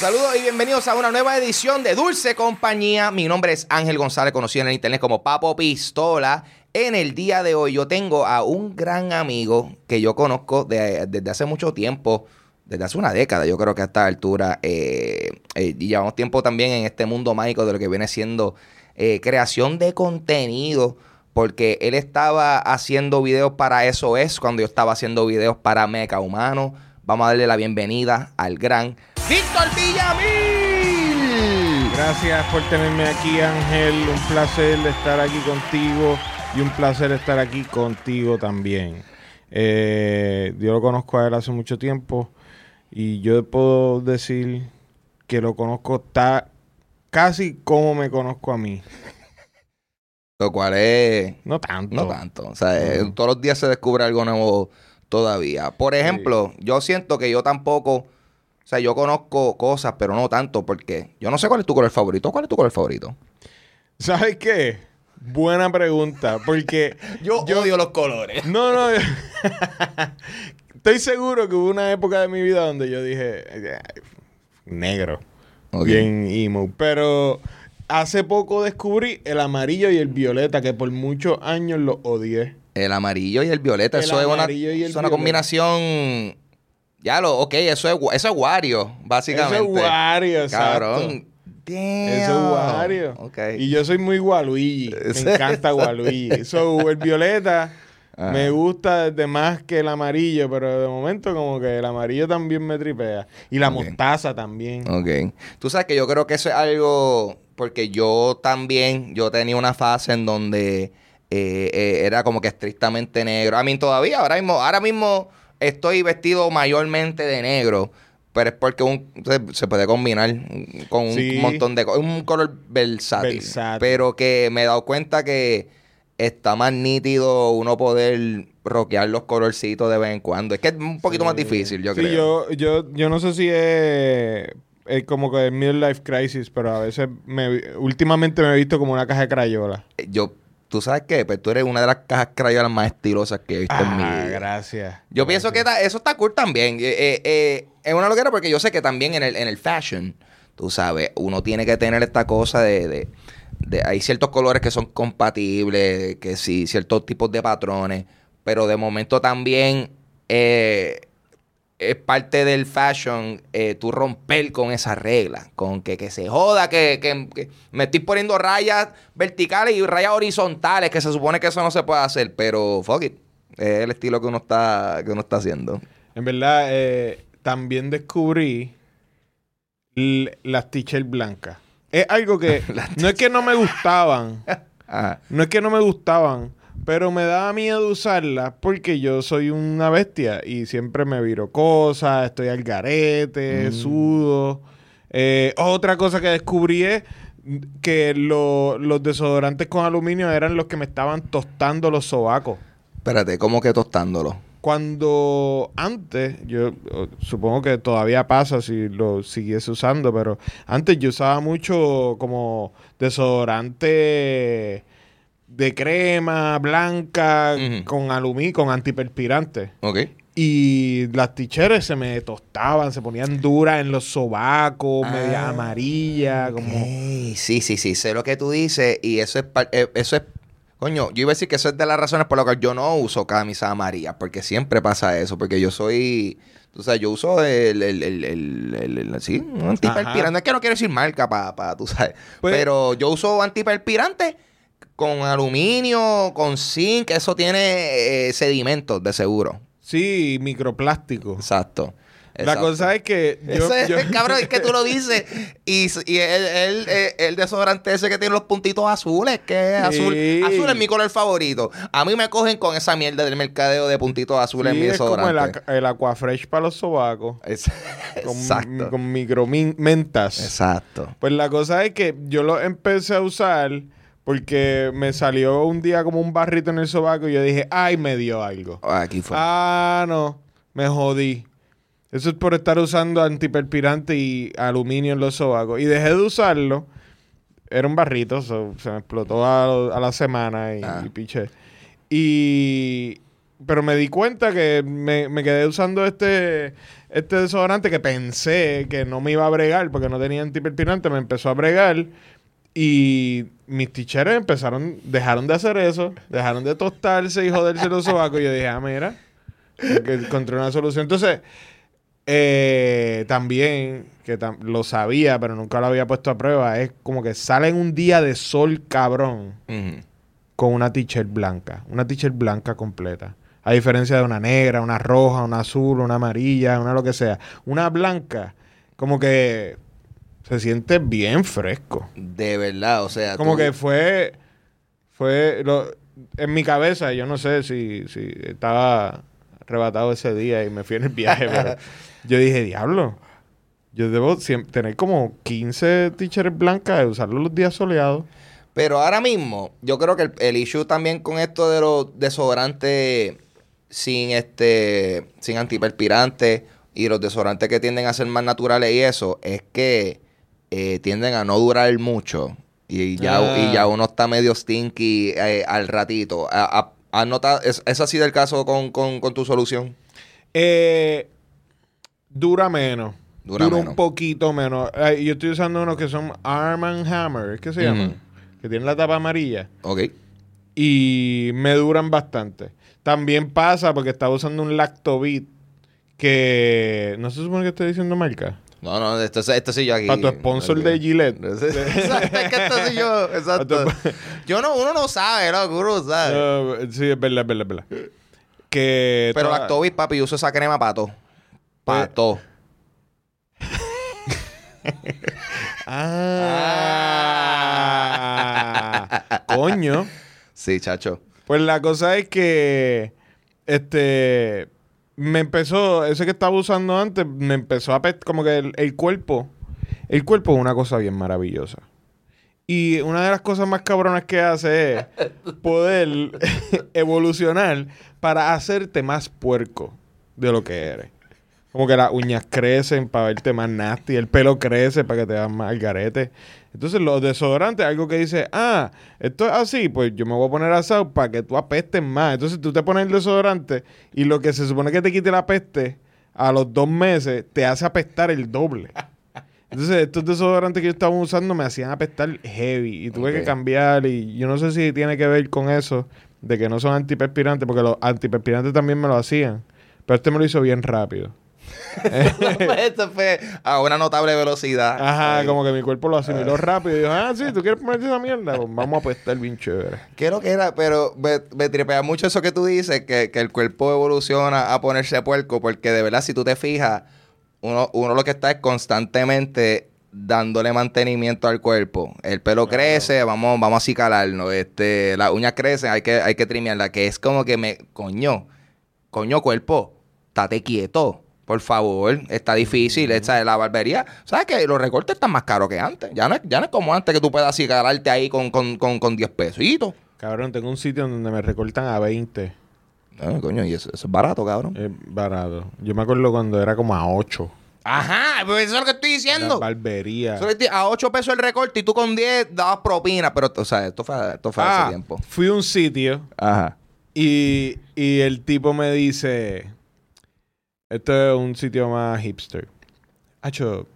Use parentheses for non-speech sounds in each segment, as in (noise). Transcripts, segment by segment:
Saludos y bienvenidos a una nueva edición de Dulce Compañía. Mi nombre es Ángel González, conocido en el internet como Papo Pistola. En el día de hoy yo tengo a un gran amigo que yo conozco desde hace mucho tiempo, desde hace una década, yo creo que a esta altura. Eh, eh, y llevamos tiempo también en este mundo mágico de lo que viene siendo eh, creación de contenido. Porque él estaba haciendo videos para eso es cuando yo estaba haciendo videos para Meca Humano. Vamos a darle la bienvenida al gran Víctor Villamil. Gracias por tenerme aquí, Ángel. Un placer estar aquí contigo y un placer estar aquí contigo también. Eh, yo lo conozco a él hace mucho tiempo y yo puedo decir que lo conozco casi como me conozco a mí. Lo cual es... No tanto. No tanto. O sea, todos los días se descubre algo nuevo todavía. Por ejemplo, yo siento que yo tampoco sea, yo conozco cosas, pero no tanto, porque yo no sé cuál es tu color favorito. ¿Cuál es tu color favorito? ¿Sabes qué? Buena pregunta, porque (laughs) yo, odio los colores. No, no. (laughs) Estoy seguro que hubo una época de mi vida donde yo dije negro, bien emo, pero hace poco descubrí el amarillo y el violeta que por muchos años lo odié. El amarillo y el violeta, eso es una, es una combinación ya lo, ok, eso es, eso es Wario, básicamente. Eso es Wario, Cabrón. Eso es Wario. Okay. Y yo soy muy Waluigi. Me (laughs) encanta Waluigi. so, el violeta me gusta desde más que el amarillo, pero de momento como que el amarillo también me tripea. Y la mostaza también. Ok. Tú sabes que yo creo que eso es algo... Porque yo también, yo tenía una fase en donde eh, eh, era como que estrictamente negro. A mí todavía, ahora mismo, ahora mismo estoy vestido mayormente de negro, pero es porque un, se, puede combinar con un montón de cosas. Un color versátil, Pero que me he dado cuenta que está más nítido uno poder roquear los colorcitos de vez en cuando. Es que es un poquito más difícil, yo creo. Yo, yo, yo no sé si es, es como que es life crisis, pero a veces me, últimamente me he visto como una caja de crayola. Yo ¿Tú sabes qué? Pues tú eres una de las cajas crayolas más estilosas que he visto en mi ah, vida. gracias. Yo pienso que eso está cool también. Eh, eh, eh, es una loquera porque yo sé que también en el, en el fashion, tú sabes, uno tiene que tener esta cosa de, de, Hay ciertos colores que son compatibles, que sí, ciertos tipos de patrones, pero de momento también... Eh, es parte del fashion eh, tú romper con esa regla, con que, que se joda, que, me estoy poniendo rayas verticales y rayas horizontales, que se supone que eso no se puede hacer, pero fuck it, es el estilo que uno está, que uno está haciendo. En verdad, eh, también descubrí las t-shirts blancas. Es algo que (laughs) no es que no me gustaban, (laughs) no es que no me gustaban, pero me daba miedo usarla porque yo soy una bestia y siempre me viro cosas, estoy al garete, mm. sudo. Eh, otra cosa que descubrí es que los desodorantes con aluminio eran los que me estaban tostando los sobacos. Espérate, ¿cómo que tostándolo? Cuando antes, yo supongo que todavía pasa si lo siguiese usando, pero antes yo usaba mucho como desodorante de crema blanca con alumí, con antiperspirante. Ok. Y las ticheres se me tostaban, se ponían duras en los sobacos, media ah, amarilla, como... Sí, sí, sí, sé lo que tú dices y eso es, eh, eso es Coño, yo iba a decir que eso es de las razones por las que yo no uso camisa amarilla, porque siempre pasa eso, porque yo soy, tú sabes, yo uso el, el, el, el, sí, un antiperspirante, es que no quiero decir marca, para, tú sabes, pues pero yo uso antiperspirante con aluminio, con zinc, eso tiene eh, sedimentos de seguro. Sí, microplástico. Exacto. La cosa es que yo, Ese es yo- el cabrón, es que tú lo dices. (laughs) Y, y el, el, el, el desodorante ese que tiene los puntitos azules, que es azul. Sí. Azul es mi color favorito. A mí me cogen con esa mierda del mercadeo de puntitos azules en sí, mi es como el, desodorante. aqua- el Aquafresh para los sobacos. Es- (laughs) Con, Exacto. con micromentas. Exacto. Pues la cosa es que yo lo empecé a usar porque me salió un día como un barrito en el sobaco y yo dije, ay, me dio algo. Aquí fue. Ah, no, me jodí. Eso es por estar usando antiperspirante y aluminio en los sobacos. Y dejé de usarlo. Era un barrito, so, se me explotó a, a la semana y, Ah. y piché. Y... Pero me di cuenta que me, me quedé usando este, este desodorante que pensé que no me iba a bregar porque no tenía antiperspirante. Me empezó a bregar y mis teachers empezaron, dejaron de hacer eso, dejaron de tostarse y joderse los sobacos. Y yo dije, ah, mira, que encontré una solución. Entonces, eh, también, que tam- lo sabía, pero nunca lo había puesto a prueba, es como que salen un día de sol cabrón con una t-shirt blanca, una t-shirt blanca completa. A diferencia de una negra, una roja, una azul, una amarilla, una lo que sea. Una blanca, como que se siente bien fresco. De verdad, o sea. Como tú- que fue, fue, lo- en mi cabeza, yo no sé si, si estaba arrebatado ese día y me fui en el viaje, pero (laughs) yo dije, diablo, yo debo tener como 15 t-shirts blancas y usarlos los días soleados. Pero ahora mismo, yo creo que el, el issue también con esto de los desodorantes sin este sin antiperspirantes y los desodorantes que tienden a ser más naturales y eso, es que eh, tienden a no durar mucho. Y ya, Ah. y ya uno está medio stinky eh, al ratito. ¿Ha- ha- ¿Has notado? ¿Es, es así del caso con, con- con tu solución? Eh, dura menos. Dura Dura, menos. un poquito menos. Yo estoy usando unos que son Arm and Hammer, ¿es que se llaman? Que tienen la tapa amarilla. Ok. y me duran bastante. También pasa porque estaba usando un Lactobit que no se supone que estoy diciendo marca. No, no, este, este sí yo aquí. Para tu sponsor de Gillette. (laughs) Exacto, es que este soy yo, (laughs) exacto. Yo no, uno no sabe, no sabe. No, sí, es verdad, es verdad, es verdad. Que Pero toda- Lactobis, papi, yo uso esa crema para todo. Para todo. (laughs) Ah, coño. Sí, chacho. Pues la cosa es que este me empezó, ese que estaba usando antes, me empezó a pet- como que el, el cuerpo, el cuerpo es una cosa bien maravillosa. Y una de las cosas más cabronas que hace es (laughs) poder evolucionar para hacerte más puerco de lo que eres. Como que las uñas crecen para verte más nasty, el pelo crece para que te veas más al garete. Entonces, los desodorantes, algo que dice, ah, esto es así, pues yo me voy a poner asado para que tú apestes más. Entonces, tú te pones el desodorante y lo que se supone que te quite la peste a los dos meses te hace apestar el doble. Entonces, estos desodorantes que yo estaba usando me hacían apestar heavy y tuve que cambiar. Y yo no sé si tiene que ver con eso, de que no son antiperspirantes, porque los antiperspirantes también me lo hacían. Pero este me lo hizo bien rápido. (laughs) Esto fue a una notable velocidad. Ajá, Ay. como que mi cuerpo lo asimiló rápido. Y dijo, ah, sí, ¿tú quieres ponerte esa mierda? Pues vamos a apestar bien chévere. ¿Qué es lo que era? Pero me, me tripea mucho eso que tú dices, que, que el cuerpo evoluciona a ponerse puerco, porque de verdad, si tú te fijas, uno, uno lo que está es constantemente dándole mantenimiento al cuerpo. El pelo crece, vamos, vamos a acicalarnos. Este, las uñas crecen, hay que, hay que trimearla. Que es como que me, coño, coño cuerpo, estate quieto. Por favor, está difícil. Esta de la barbería. ¿Sabes que Los recortes están más caros que antes. Ya no es, ya no es como antes que tú puedas acicalarte ahí con, con, con, con 10 pesitos. Cabrón, tengo un sitio donde me recortan a 20. Ah, coño, y eso, eso es barato, cabrón. Es barato. Yo me acuerdo cuando era como a 8. Ajá, pues eso es lo que estoy La diciendo. barbería. Eso que estoy- a 8 pesos el recorte y tú con 10 dabas propina. Pero, o sea, esto fue, esto fue Ah, hace tiempo. fui a un sitio Ajá. y, y el tipo me dice, esto es un sitio más hipster. Hacho,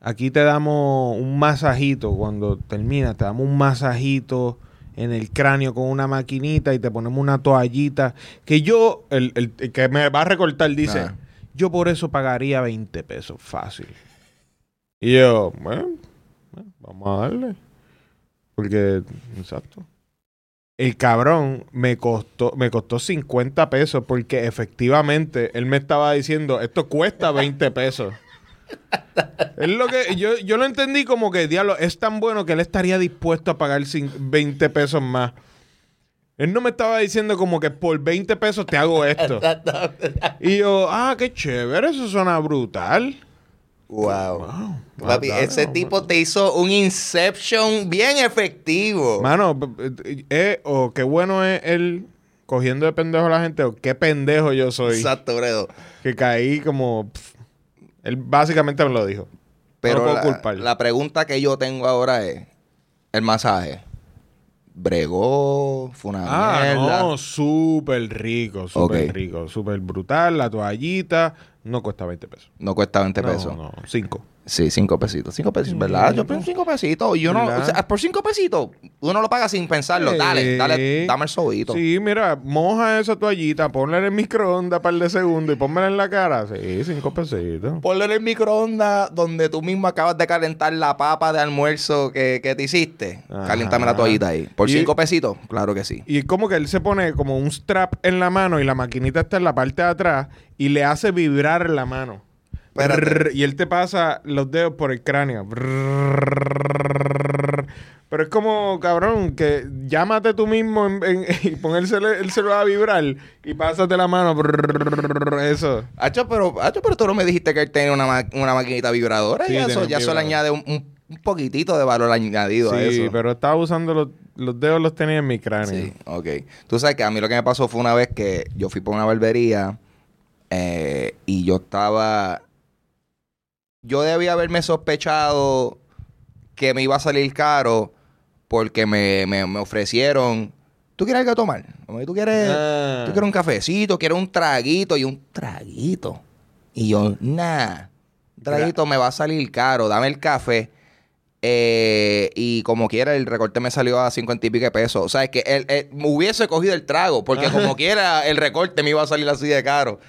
aquí te damos un masajito cuando terminas, te damos un masajito en el cráneo con una maquinita y te ponemos una toallita que yo, el, el- el que me va a recortar dice, yo por eso pagaría 20 pesos fácil. Y yo, bueno, bueno, vamos a darle. Porque, exacto. El cabrón me costó, me costó 50 pesos porque efectivamente él me estaba diciendo, esto cuesta 20 pesos. (laughs) es lo que yo, yo lo entendí como que, diablo, es tan bueno que él estaría dispuesto a pagar 20 pesos más. Él no me estaba diciendo como que por 20 pesos te hago esto. (laughs) y yo, ah, qué chévere, eso suena brutal. Wow. Papi, ese tipo te hizo un Inception bien efectivo. Mano, eh, o qué bueno es él cogiendo de pendejo a la gente, o qué pendejo yo soy. Exacto, Bredo. Que caí como. él básicamente me lo dijo. Pero la, la pregunta que yo tengo ahora es: el masaje bregó, fue una ah, No, súper rico, súper rico, súper brutal. La toallita no cuesta 20 pesos. No cuesta 20 pesos. No, no, 5. Sí, cinco pesitos. Cinco pesitos, ¿verdad? Yo pienso cinco pesitos. Y uno, o sea, por cinco pesitos, uno lo paga sin pensarlo. Dale, dale, dame el sobito. Sí, mira, moja esa toallita, ponla en el microondas para el de segundo y pónmela en la cara. Sí, cinco pesitos. Ponla en el microondas donde tú mismo acabas de calentar la papa de almuerzo que, que te hiciste. Caliéntame la toallita ahí. Por cinco pesitos, claro que sí. Y como que él se pone como un strap en la mano y la maquinita está en la parte de atrás y le hace vibrar la mano y él te pasa los dedos por el cráneo. pero es como, cabrón, que llámate tú mismo (laughs) y pon el, celular a vibrar y pásate la mano. eso. Hacho, pero, pero tú no me dijiste que él tenía una, una maquinita vibradora y eso ya solo añade un, poquitito de valor añadido a eso. Sí, pero estaba usando los, los dedos, los tenía en mi cráneo. Sí, ok. Tú sabes que a mí lo que me pasó fue una vez que yo fui por una barbería eh, y yo estaba yo debía haberme sospechado que me iba a salir caro porque me, ofrecieron. ¿Tú quieres algo a tomar? ¿Tú quieres, ah. ¿Tú quieres un cafecito? ¿Quieres un traguito? Y un traguito. Y yo, nah. Traguito me va a salir caro. Dame el café. Eh, y como quiera, el recorte me salió a 50 y pico pesos. O sea, es que él, me hubiese cogido el trago, porque como quiera, el recorte me iba a salir así de caro.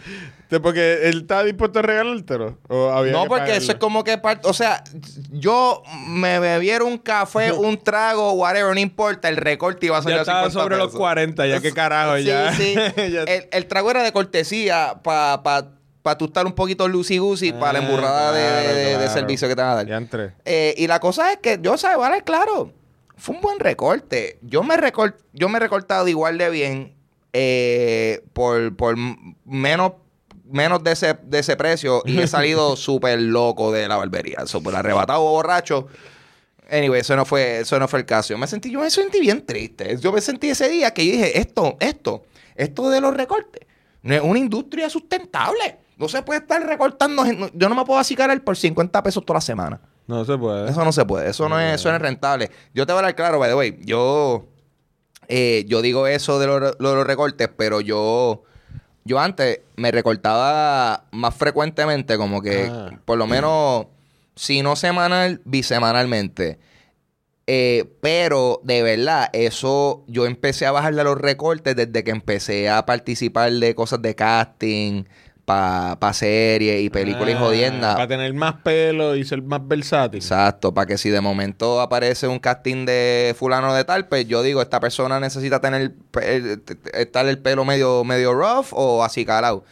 Porque él está dispuesto a regalártelo. no, porque eso es como que O sea, yo me bebiera un café, (laughs) un trago, whatever, no importa, el recorte iba a salir ya estaba sobre los 40, ya que carajo, ya. Sí, (laughs) el, el, trago era de cortesía para para tú estar un poquito lucy goosey para la ah, emburrada de, servicio que te van a dar. Eh, y la cosa es que yo, ¿sabes? Vale, claro, fue un buen recorte. Yo me, yo me he recortado igual de bien eh, por, por menos menos de ese, de ese precio y he salido (laughs) súper loco de la barbería. Súper arrebatado, borracho. Anyway, eso no fue, eso no fue el caso. Yo me sentí, yo me sentí bien triste. Yo me sentí ese día que yo dije, esto, esto, esto de los recortes, no es una industria sustentable. No se puede estar recortando. Yo no me puedo acicarar por 50 pesos toda la semana. No se puede. Eso no se puede. Eso no, es, eso no es rentable. Yo te voy a hablar claro, by the way. Yo, eh, yo digo eso de los, recortes, pero yo, yo antes me recortaba más frecuentemente, como que ah. por lo menos, si no semanal, bisemanalmente. Eh, pero de verdad, eso yo empecé a bajarle los recortes desde que empecé a participar de cosas de casting, para pa series y películas y ah, jodiendas. Para tener más pelo y ser más versátil. Exacto, para que si de momento aparece un casting de fulano de tal, pues yo digo, esta persona necesita tener estar el pelo medio, medio rough o así calado.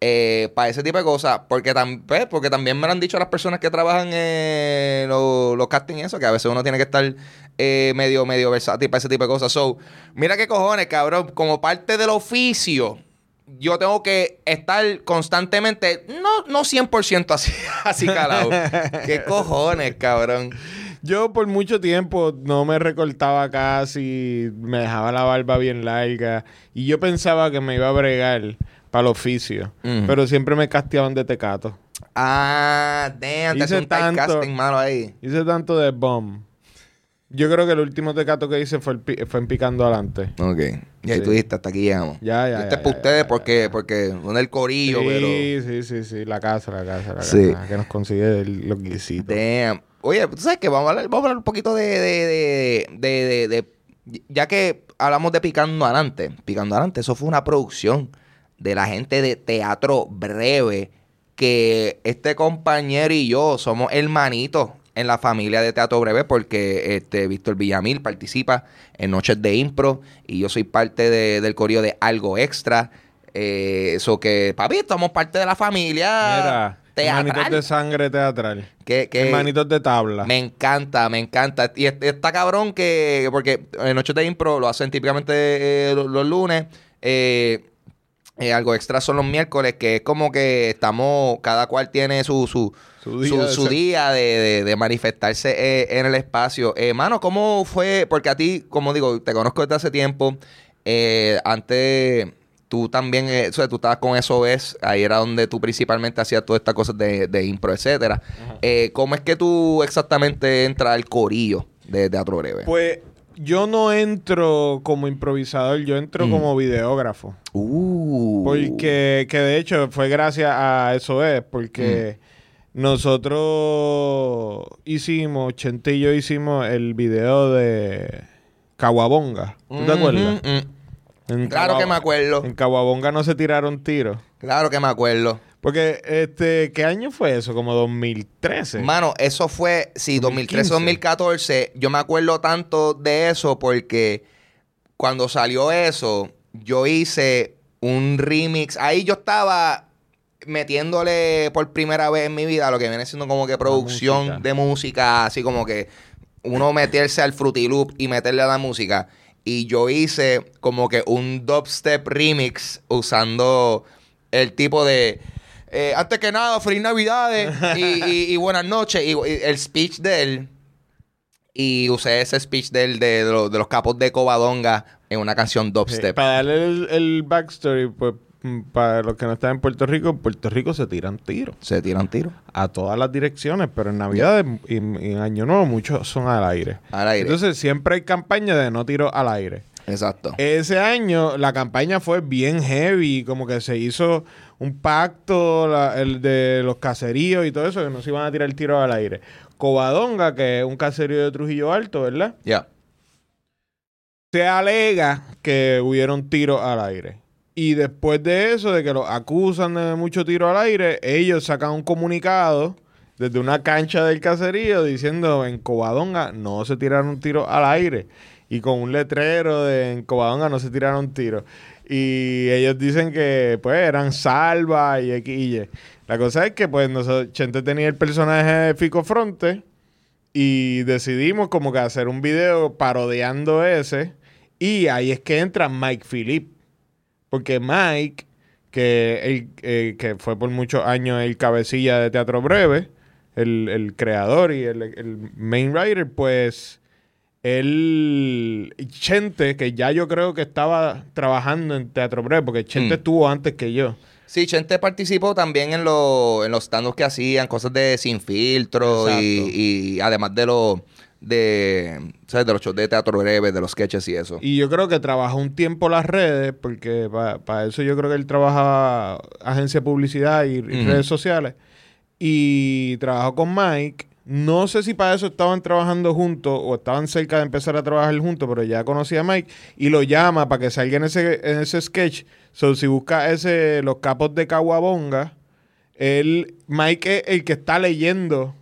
Eh, para ese tipo de cosas, porque, pues, porque también me lo han dicho las personas que trabajan en los, los castings eso, que a veces uno tiene que estar eh, medio, medio versátil para ese tipo de cosas. So, mira qué cojones, cabrón, como parte del oficio yo tengo que estar constantemente, no, no 100% así, (laughs) así calado. (laughs) ¿Qué cojones, cabrón? Yo por mucho tiempo no me recortaba casi, me dejaba la barba bien larga y yo pensaba que me iba a bregar para el oficio, pero siempre me casteaban de tecato. Ah, damn, hice un tanto, casting malo ahí. Hice tanto de bomb yo creo que el último tecato que hice fue, fue en Picando Adelante. Ok. Y ahí tú dijiste, hasta aquí llegamos. Ya, ya. Este es para ustedes porque, porque son el corillo, sí, pero. Sí, sí, sí. La casa, la casa, la sí. casa. Que nos consigue los guisitos. Damn. Oye, tú sabes que vamos a hablar, vamos a hablar un poquito de, de, de, de, Ya que hablamos de Picando Adelante. Picando Adelante, eso fue una producción de la gente de Teatro Breve. Que este compañero y yo somos hermanitos en la familia de Teatro Breve porque este Víctor Villamil participa en Noches de Impro y yo soy parte del corillo de Algo Extra. Eso que, papi, somos parte de la familia. Mira, Manitos de sangre teatral. Que, manitos de tabla. Me encanta, me encanta. Y está cabrón que, porque en Noches de Impro lo hacen típicamente eh, los, lunes. Eh, eh, algo extra son los miércoles, que es como que estamos, cada cual tiene su, su, su día, de, manifestarse en el espacio. Hermano, ¿cómo fue? Porque a ti, como digo, te conozco desde hace tiempo. antes tú también, eh, o sea, tú estabas con eso es ahí era donde tú principalmente hacías todas estas cosas de, de impro, etcétera. Eh, ¿Cómo es que tú exactamente entras al corillo de Teatro Breve? Pues yo no entro como improvisador, yo entro mm. como videógrafo. Uh. Porque, que de hecho fue gracias a eso es, porque mm. Nosotros hicimos, Chente y yo hicimos el video de Caguabonga. ¿Tú te acuerdas? Mm, claro que me acuerdo. En Caguabonga no se tiraron tiros. Claro que me acuerdo. Porque, este, ¿qué año fue eso? Como 2013. Mano, eso fue, sí, 2013, 2014. Yo me acuerdo tanto de eso porque cuando salió eso, yo hice un remix. Ahí yo estaba metiéndole por primera vez en mi vida lo que viene siendo como que producción de música, así como que uno meterse al Fruity Loop y meterle a la música y yo hice como que un dubstep remix usando el tipo de... Eh, antes que nada, feliz Navidades y, buenas noches. Y, el speech de él. Y usé ese speech de él de, los capos de Covadonga en una canción dubstep. para darle el, el backstory, pues para los que no están en Puerto Rico, en Puerto Rico se tiran tiros. Se tiran tiros. A todas las direcciones, pero en Navidad y, en Año Nuevo muchos son al aire. Al aire. Entonces siempre hay campaña de no tiro al aire. Exacto. Ese año la campaña fue bien heavy, como que se hizo un pacto el de los caseríos y todo eso, que no se iban a tirar el tiro al aire. Covadonga, que es un caserío de Trujillo Alto, ¿verdad? Ya. Se alega que hubieron tiros al aire. Y después de eso, de que los acusan de mucho tiro al aire, ellos sacan un comunicado desde una cancha del caserío diciendo en Covadonga no se tiraron tiro al aire. Y con un letrero de en Covadonga no se tiraron tiros. Y ellos dicen que pues eran salva y X La cosa es que pues nosotros, Chente tenía el personaje de Fico Fronte y decidimos como que hacer un video parodiando ese. Y ahí es que entra Mike Philip porque Mike, que, eh, que fue por muchos años el cabecilla de Teatro Breve, el, creador y el, main writer, pues él, Chente, que ya yo creo que estaba trabajando en Teatro Breve, porque Chente mm. estuvo antes que yo. Sí, Chente participó también en, en los stand que hacían, cosas de sin filtro y, y, además de los de, ¿sabes? de los shows de teatro breve, de los sketches y eso. Y yo creo que trabajó un tiempo las redes, porque para eso yo creo que él trabajaba agencia de publicidad y, redes sociales. Y trabajó con Mike. No sé si para eso estaban trabajando juntos o estaban cerca de empezar a trabajar juntos, pero ya conocía a Mike y lo llama para que salga en ese, en ese sketch. So, si busca ese, los capos de Caguabonga, él, Mike es el que está leyendo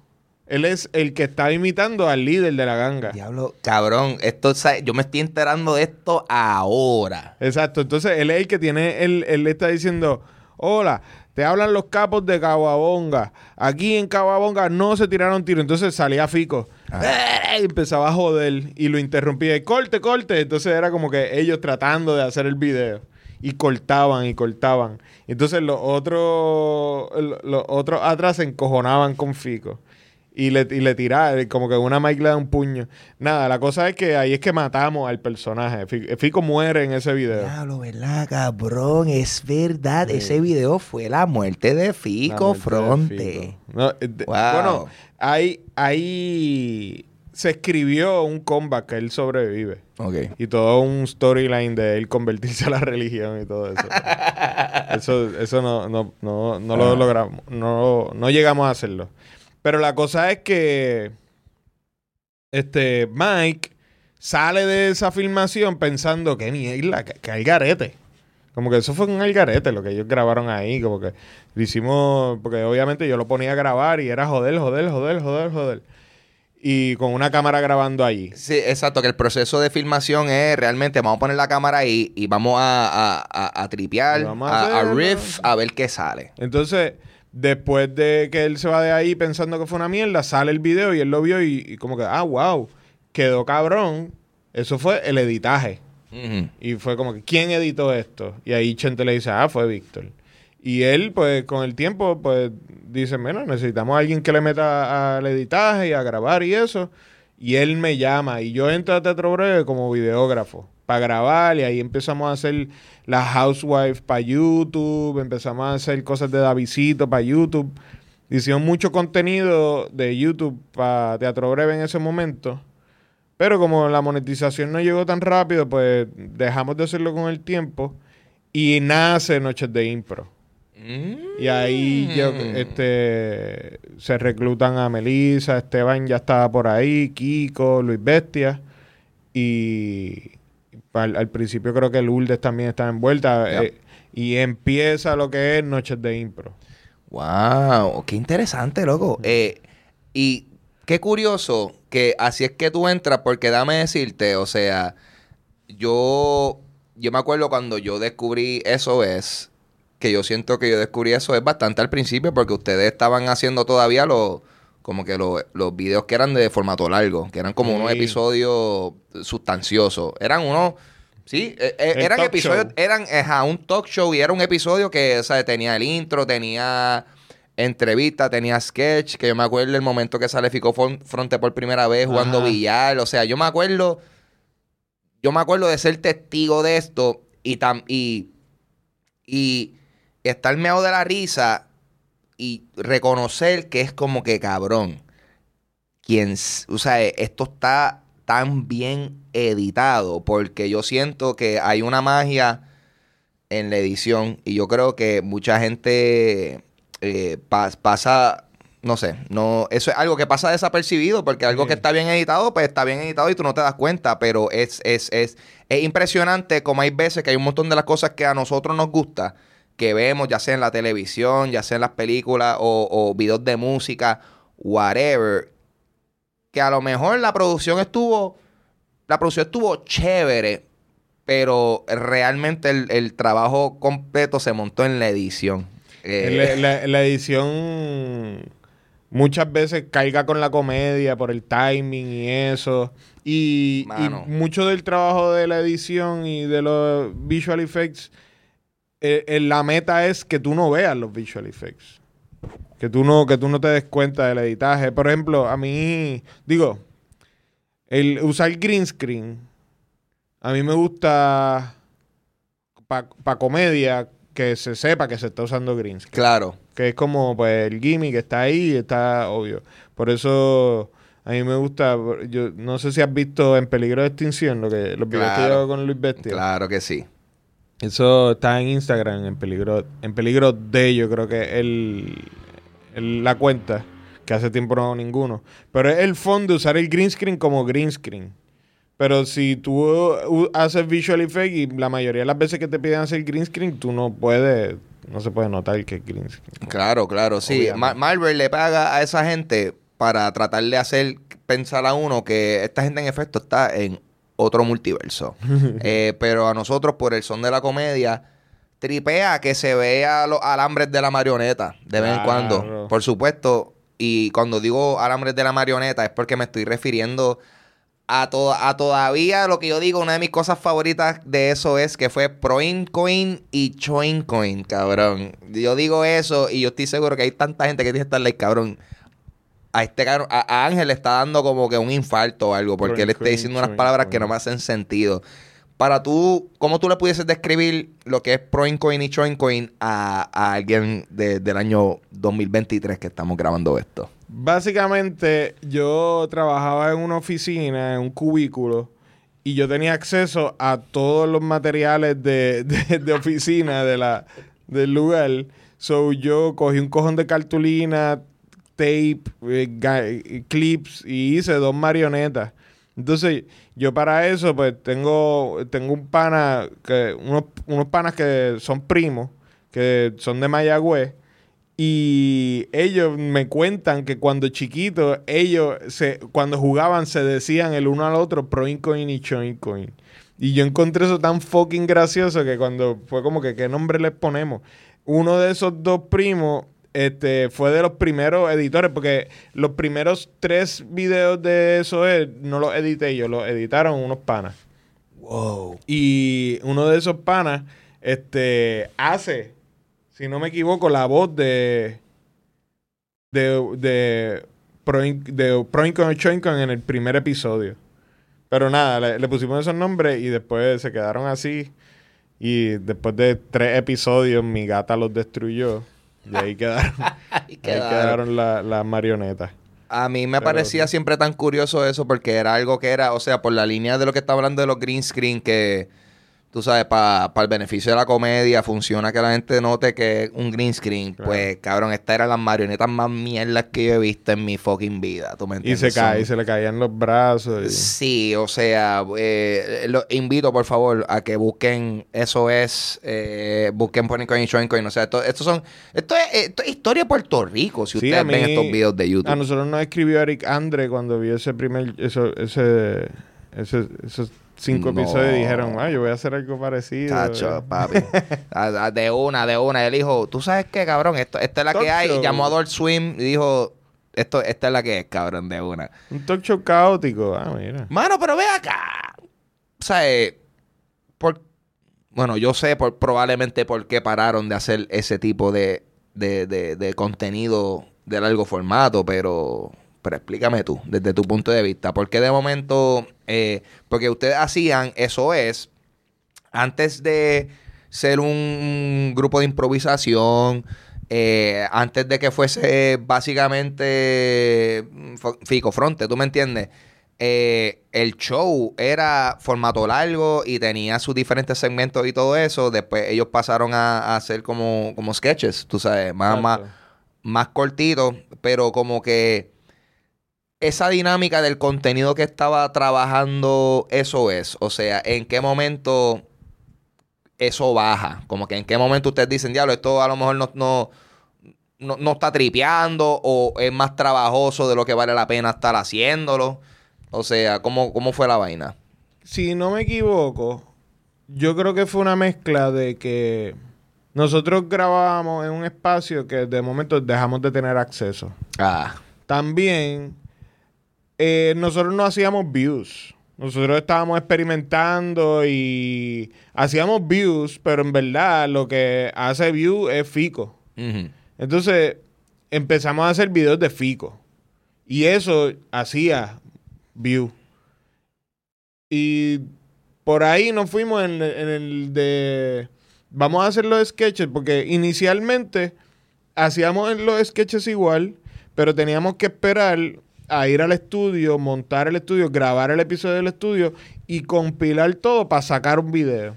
él es el que está imitando al líder de la ganga. Diablo, cabrón, esto, yo me estoy enterando de esto ahora. Exacto, entonces él es el que tiene, él, él le está diciendo, hola, te hablan los capos de Caguabonga. Aquí en Caguabonga no se tiraron tiros. Entonces salía Fico. Ah. Y empezaba a joder. Y lo interrumpía. Y corte, corte. Entonces era como que ellos tratando de hacer el video. Y cortaban y cortaban. Entonces los otros, los otros atrás se encojonaban con Fico y le, y le tiraba, como que una Mike le da un puño. Nada, la cosa es que ahí es que matamos al personaje. Fico muere en ese video. Diablo, ¿verdad, cabrón? Es verdad. Ese video fue la muerte de Fico Fronte. Eh, bueno, ahí, ahí se escribió un comeback que él sobrevive. Okay. Y todo un storyline de él convertirse a la religión y todo eso. (laughs) eso eso no, no, no, no lo logramos. No, no llegamos a hacerlo. Pero la cosa es que este Mike sale de esa filmación pensando que ni isla, que, que hay garete. Como que eso fue un algarete lo que ellos grabaron ahí. Como que lo hicimos, porque obviamente yo lo ponía a grabar y era joder, joder, joder, joder, joder. y con una cámara grabando allí. Sí, exacto, que el proceso de filmación es realmente vamos a poner la cámara ahí y vamos a, a, tripear, a, a, riff, a ver qué sale. Entonces, después de que él se va de ahí pensando que fue una mierda, sale el video y él lo vio y, como que, ah, wow, quedó cabrón. Eso fue el editaje. Y fue como que, ¿quién editó esto? Y ahí Chente le dice, ah, fue Víctor. Y él, pues, con el tiempo, pues, dice, bueno, necesitamos a alguien que le meta al editaje y a grabar y eso. Y él me llama y yo entro a Teatro Breve como videógrafo para grabar y ahí empezamos a hacer las housewives para YouTube, empezamos a hacer cosas de Davidito para YouTube. Hicimos mucho contenido de YouTube para Teatro Breve en ese momento. Pero como la monetización no llegó tan rápido, pues dejamos de hacerlo con el tiempo y nace Noches de Impro. Y ahí yo, mm. este, se reclutan a Melissa, Esteban ya estaba por ahí, Kiko, Luis Bestia. Y al, principio creo que Lourdes también estaba envuelta. Eh, y empieza lo que es Noches de Impro. ¡Wow! ¡Qué interesante, loco! Eh, y qué curioso que así es que tú entras, porque dame decirte, o sea, yo, yo me acuerdo cuando yo descubrí eso es, que yo siento que yo descubrí eso es bastante al principio, porque ustedes estaban haciendo todavía los, como que los videos que eran de formato largo, que eran como unos episodios sustanciosos. Eran unos... Sí, e, e, eran episodios, eran un talk show y era un episodio que, o sea, tenía el intro, tenía entrevista, tenía sketch, que yo me acuerdo el momento que sale Fico Fronte por primera vez jugando billar, o sea, yo me acuerdo, yo me acuerdo de ser testigo de esto y tam, y, y estar meado de la risa y reconocer que es como que cabrón. Quien, o sea, esto está tan bien editado porque yo siento que hay una magia en la edición y yo creo que mucha gente eh, pasa, no sé, no, eso es algo que pasa desapercibido porque algo que está bien editado, pues está bien editado y tú no te das cuenta, pero es, es, es, es impresionante como hay veces que hay un montón de las cosas que a nosotros nos gusta, que vemos, ya sea en la televisión, ya sea en las películas o, o videos de música, whatever, que a lo mejor la producción estuvo, la producción estuvo chévere, pero realmente el trabajo completo se montó en la edición. Eh, la, edición muchas veces caiga con la comedia por el timing y eso. Y, mucho del trabajo de la edición y de los visual effects, eh, la meta es que tú no veas los visual effects. Que tú no, que tú no te des cuenta del editaje. Por ejemplo, a mí, digo, el usar green screen, a mí me gusta para comedia que se sepa que se está usando green Claro. Que es como pues el gimmick que está ahí, está obvio. Por eso a mí me gusta, yo no sé si has visto En Peligro de Extinción, lo que, los videos que yo hago con Luis Bestia. Claro que sí. Eso está en Instagram, en peligro, en peligro de yo creo que el, el, la cuenta, que hace tiempo no hago ninguno. Pero es el fondo de usar el green screen como green screen. Pero si tú uh, haces visual effect y la mayoría de las veces que te piden hacer green screen, tú no puedes, no se puede notar que es green screen. Claro, claro, sí. Marvel le paga a esa gente para tratar de hacer pensar a uno que esta gente en efecto está en otro multiverso. (laughs) Eh, pero a nosotros, por el son de la comedia, tripea que se vea los alambres de la marioneta de vez en cuando. Por supuesto. Y cuando digo alambres de la marioneta es porque me estoy refiriendo a, a todavía lo que yo digo, una de mis cosas favoritas de eso es que fue Proincoin y Choincoin, cabrón. Yo digo eso y yo estoy seguro que hay tanta gente que tiene que estar like, cabrón. A este a, Ángel le está dando como que un infarto o algo, porque él está diciendo unas palabras que no me hacen sentido. Para tú, ¿cómo tú le pudieses describir lo que es Proincoin y Choincoin a, a alguien del año 2023 que estamos grabando esto? Básicamente, yo trabajaba en una oficina, en un cubículo, y yo tenía acceso a todos los materiales de, (laughs) oficina de la, del lugar. So, yo cogí un cojón de cartulina, tape, eh, clips y hice dos marionetas. Entonces, yo para eso, pues tengo, tengo un pana, que, unos, unos panas que son primos, que son de Mayagüez Y ellos me cuentan que cuando chiquitos, ellos se, cuando jugaban se decían el uno al otro Proincoin y Choincoin. Y yo encontré eso tan fucking gracioso que cuando fue como que qué nombre les ponemos. Uno de esos dos primos este, fue de los primeros editores, porque los primeros tres videos de eso no los edité yo, los editaron unos panas. Wow. Y uno de esos panas este, hace, si no me equivoco, la voz de. de. de. de Proincon en el primer episodio. Pero nada, le, pusimos esos nombres y después se quedaron así. Y después de tres episodios, mi gata los destruyó. Y ahí quedaron, (laughs) ahí quedaron. las marionetas. A mí me parecía siempre tan curioso eso porque era algo que era, o sea, por la línea de lo que está hablando de los green screen que tú sabes, para el beneficio de la comedia, funciona que la gente note que es un green screen. Pues, cabrón, estas eran las marionetas más mierdas que yo he visto en mi fucking vida. ¿tú me entiendes? Y se cae, y se le caían los brazos. Sí, o sea, eh, lo invito, por favor, a que busquen Eso es, eh, busquen Pony Coin y Showing Coin. O sea, esto, son, esto es, esto es historia de Puerto Rico, si ustedes ven estos videos de YouTube. A nosotros nos escribió Eric Andre cuando vio ese primer, eso, ese, ese, ese cinco episodios y dijeron, ah, yo voy a hacer algo parecido. Tacho, papi. (laughs) de una, de una. él dijo, tú sabes qué, cabrón, esto, esta es la que hay. Y llamó a Adult Swim y dijo, esto, esta es la que es, cabrón, de una. Un talk show caótico. Ah, mira. Mano, pero ve acá. O sea, eh, por, bueno, yo sé por, probablemente por qué pararon de hacer ese tipo de, de, de, de contenido de largo formato, pero pero explícame tú, desde tu punto de vista, ¿por qué de momento, eh, porque ustedes hacían, eso es, antes de ser un grupo de improvisación, eh, antes de que fuese básicamente Fico Fronte, ¿tú me entiendes? Eh, el show era formato largo y tenía sus diferentes segmentos y todo eso. Después ellos pasaron a, hacer como, como sketches, tú sabes, más, más, más cortitos, pero como que esa dinámica del contenido que estaba trabajando eso es. O sea, ¿en qué momento eso baja? Como que en qué momento ustedes dicen, diablo, esto a lo mejor no, no, no, está tripeando o es más trabajoso de lo que vale la pena estar haciéndolo. O sea, ¿cómo, cómo fue la vaina? Si no me equivoco, yo creo que fue una mezcla de que nosotros grabábamos en un espacio que de momento dejamos de tener acceso. Ah. También eh, nosotros no hacíamos views. Nosotros estábamos experimentando y hacíamos views, pero en verdad lo que hace view es Fico. Entonces empezamos a hacer videos de Fico. Y eso hacía view. Y por ahí nos fuimos en, en, el de... Vamos a hacer los sketches, porque inicialmente hacíamos los sketches igual, pero teníamos que esperar a ir al estudio, montar el estudio, grabar el episodio del estudio y compilar todo para sacar un video.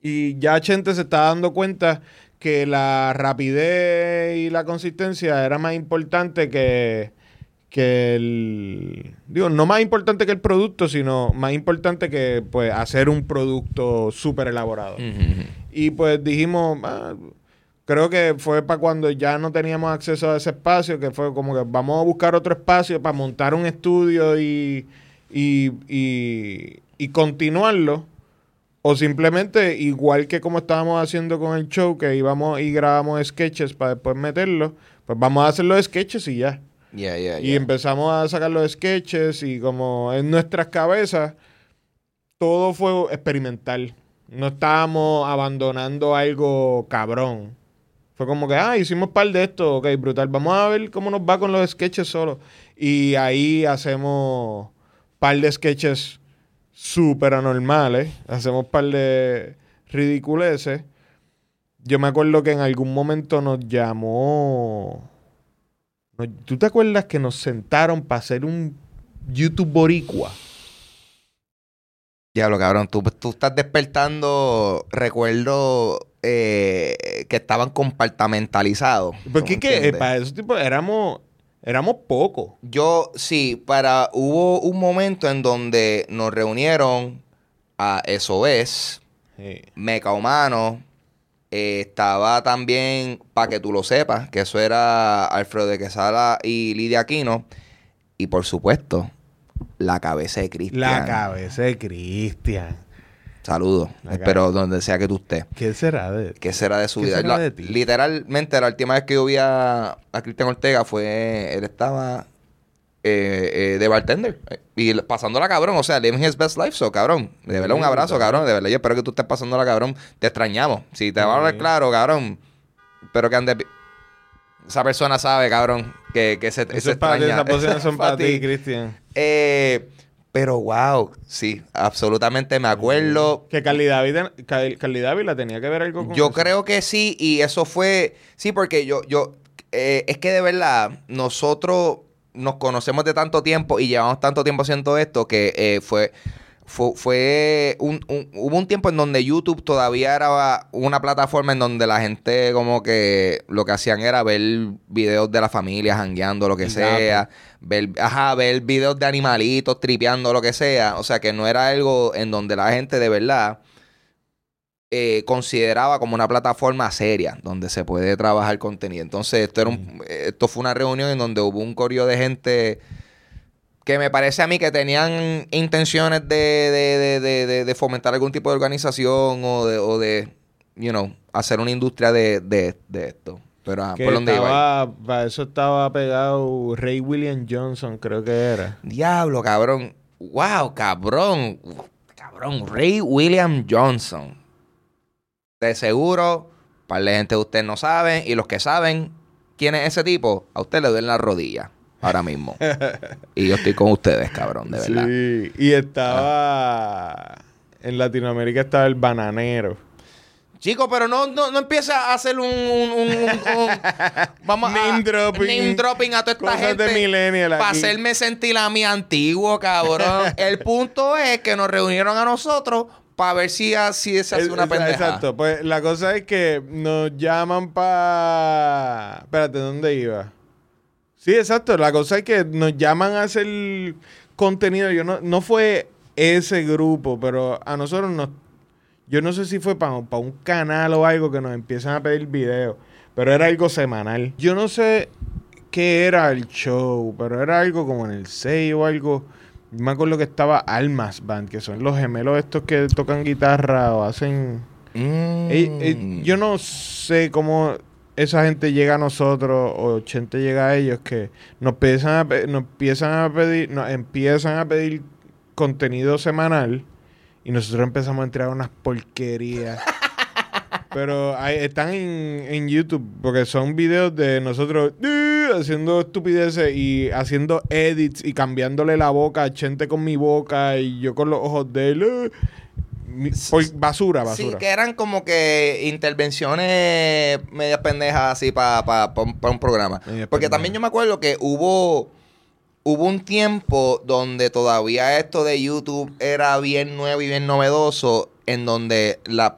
Y ya gente se está dando cuenta que la rapidez y la consistencia era más importante que, que el... Digo, no más importante que el producto, sino más importante que pues hacer un producto súper elaborado. Y pues dijimos... Ah, creo que fue para cuando ya no teníamos acceso a ese espacio, que fue como que vamos a buscar otro espacio para montar un estudio y, y, continuarlo. O simplemente, igual que como estábamos haciendo con el show, que íbamos y grabamos sketches para después meterlo, pues vamos a hacer los sketches y ya. Y empezamos a sacar los sketches y como en nuestras cabezas, todo fue experimental. No estábamos abandonando algo cabrón. Fue como que, ah, hicimos par de esto, ok, brutal. Vamos a ver cómo nos va con los sketches solo. Y ahí hacemos par de sketches súper anormales. Hacemos par de ridiculeces. Yo me acuerdo que en algún momento nos llamó. ¿Tú te acuerdas que nos sentaron para hacer un YouTube Boricua? Diablo, cabrón, tú, tú estás despertando recuerdo eh, que estaban compartamentalizados. Porque que eh, para esos tipos éramos, éramos pocos. Yo, sí, para, hubo un momento en donde nos reunieron a SOS, Meca Humano, Eh, estaba también, para que tú lo sepas, que eso era Alfredo de Quesada y Lidia Aquino. Y por supuesto, la cabeza de Cristian. La cabeza de Cristian. Saludos. Espero donde sea que tú estés. ¿Qué será de ¿Qué será de su vida? Literalmente, la última vez que yo vi a, a Cristian Ortega fue. Él estaba eh, eh, de bartender. Y pasándola cabrón. O sea, living his best life. So, cabrón. De verdad, un abrazo, cabrón. De verdad, yo espero que tú estés pasándola cabrón. Te extrañamos. Si te va a hablar claro, cabrón. Espero que ande. Esa persona sabe, cabrón, que, que se, Eso es para ti, esas posiciones (laughs) son para ti, Cristian. Eh. Pero wow, sí, absolutamente me acuerdo. Que Carly David, la tenía que ver algo con Yo creo que sí, y eso fue. Sí, porque yo, yo. Eh, es que de verdad, nosotros nos conocemos de tanto tiempo y llevamos tanto tiempo haciendo esto que eh, fue fue, un, hubo un tiempo en donde YouTube todavía era una plataforma en donde la gente como que lo que hacían era ver videos de la familia jangueando, lo que sea, ver, ajá, ver videos de animalitos tripeando, lo que sea, o sea que no era algo en donde la gente de verdad eh, consideraba como una plataforma seria donde se puede trabajar contenido. Entonces esto, era un, esto fue una reunión en donde hubo un correo de gente que me parece a mí que tenían intenciones de, de, fomentar algún tipo de organización o de, o de you know, hacer una industria de, esto. Pero ah, ¿por dónde iba? Para eso estaba pegado Ray William Johnson, creo que era. Diablo, cabrón. Wow, cabrón. Cabrón, Ray William Johnson. De seguro, para la gente de ustedes no saben, y los que saben quién es ese tipo, a usted le duele la rodilla ahora mismo. y yo estoy con ustedes, cabrón, de verdad. Sí, y estaba. En Latinoamérica estaba el bananero. Chico, pero no, no, no empieza a hacer un, un, (laughs) vamos name a dropping, name dropping a toda esta gente de para hacerme sentir a mi antiguo, cabrón. (laughs) el punto es que nos reunieron a nosotros para ver si, si se hace una pendeja. Exacto, pues la cosa es que nos llaman para Espérate, ¿dónde iba? Sí, exacto. La cosa es que nos llaman a hacer contenido. Yo no, no fue ese grupo, pero a nosotros nos. Yo no sé si fue para, para un canal o algo que nos empiezan a pedir videos, pero era algo semanal. Yo no sé qué era el show, pero era algo como en el 6 o algo. Me acuerdo que estaba Almas Band, que son los gemelos estos que tocan guitarra o hacen. Mm. yo no sé cómo esa gente llega a nosotros o 80 llega a ellos que nos empiezan a, nos empiezan a pedir nos empiezan a pedir contenido semanal y nosotros empezamos a entregar unas porquerías. (laughs) Pero están en, en, YouTube porque son videos de nosotros haciendo estupideces y haciendo edits y cambiándole la boca a gente con mi boca y yo con los ojos de él basura, basura. Sí, que eran como que intervenciones medias pendejas así para un programa. Porque también yo me acuerdo que hubo, hubo un tiempo donde todavía esto de YouTube era bien nuevo y bien novedoso, en donde las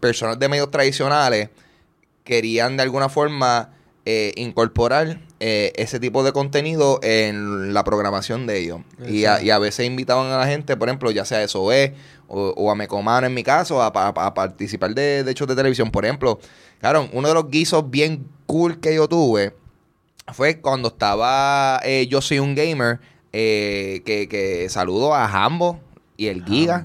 personas de medios tradicionales querían de alguna forma eh, incorporar eh, ese tipo de contenido en la programación de ellos. Y a, veces invitaban a la gente, por ejemplo, ya sea eso o, o a Mecomano en mi caso, a, participar de, de, hechos de televisión. Por ejemplo, claro, uno de los guisos bien cool que yo tuve fue cuando estaba eh, Yo Soy un Gamer, eh, que, que saludo a Hambo y el Giga.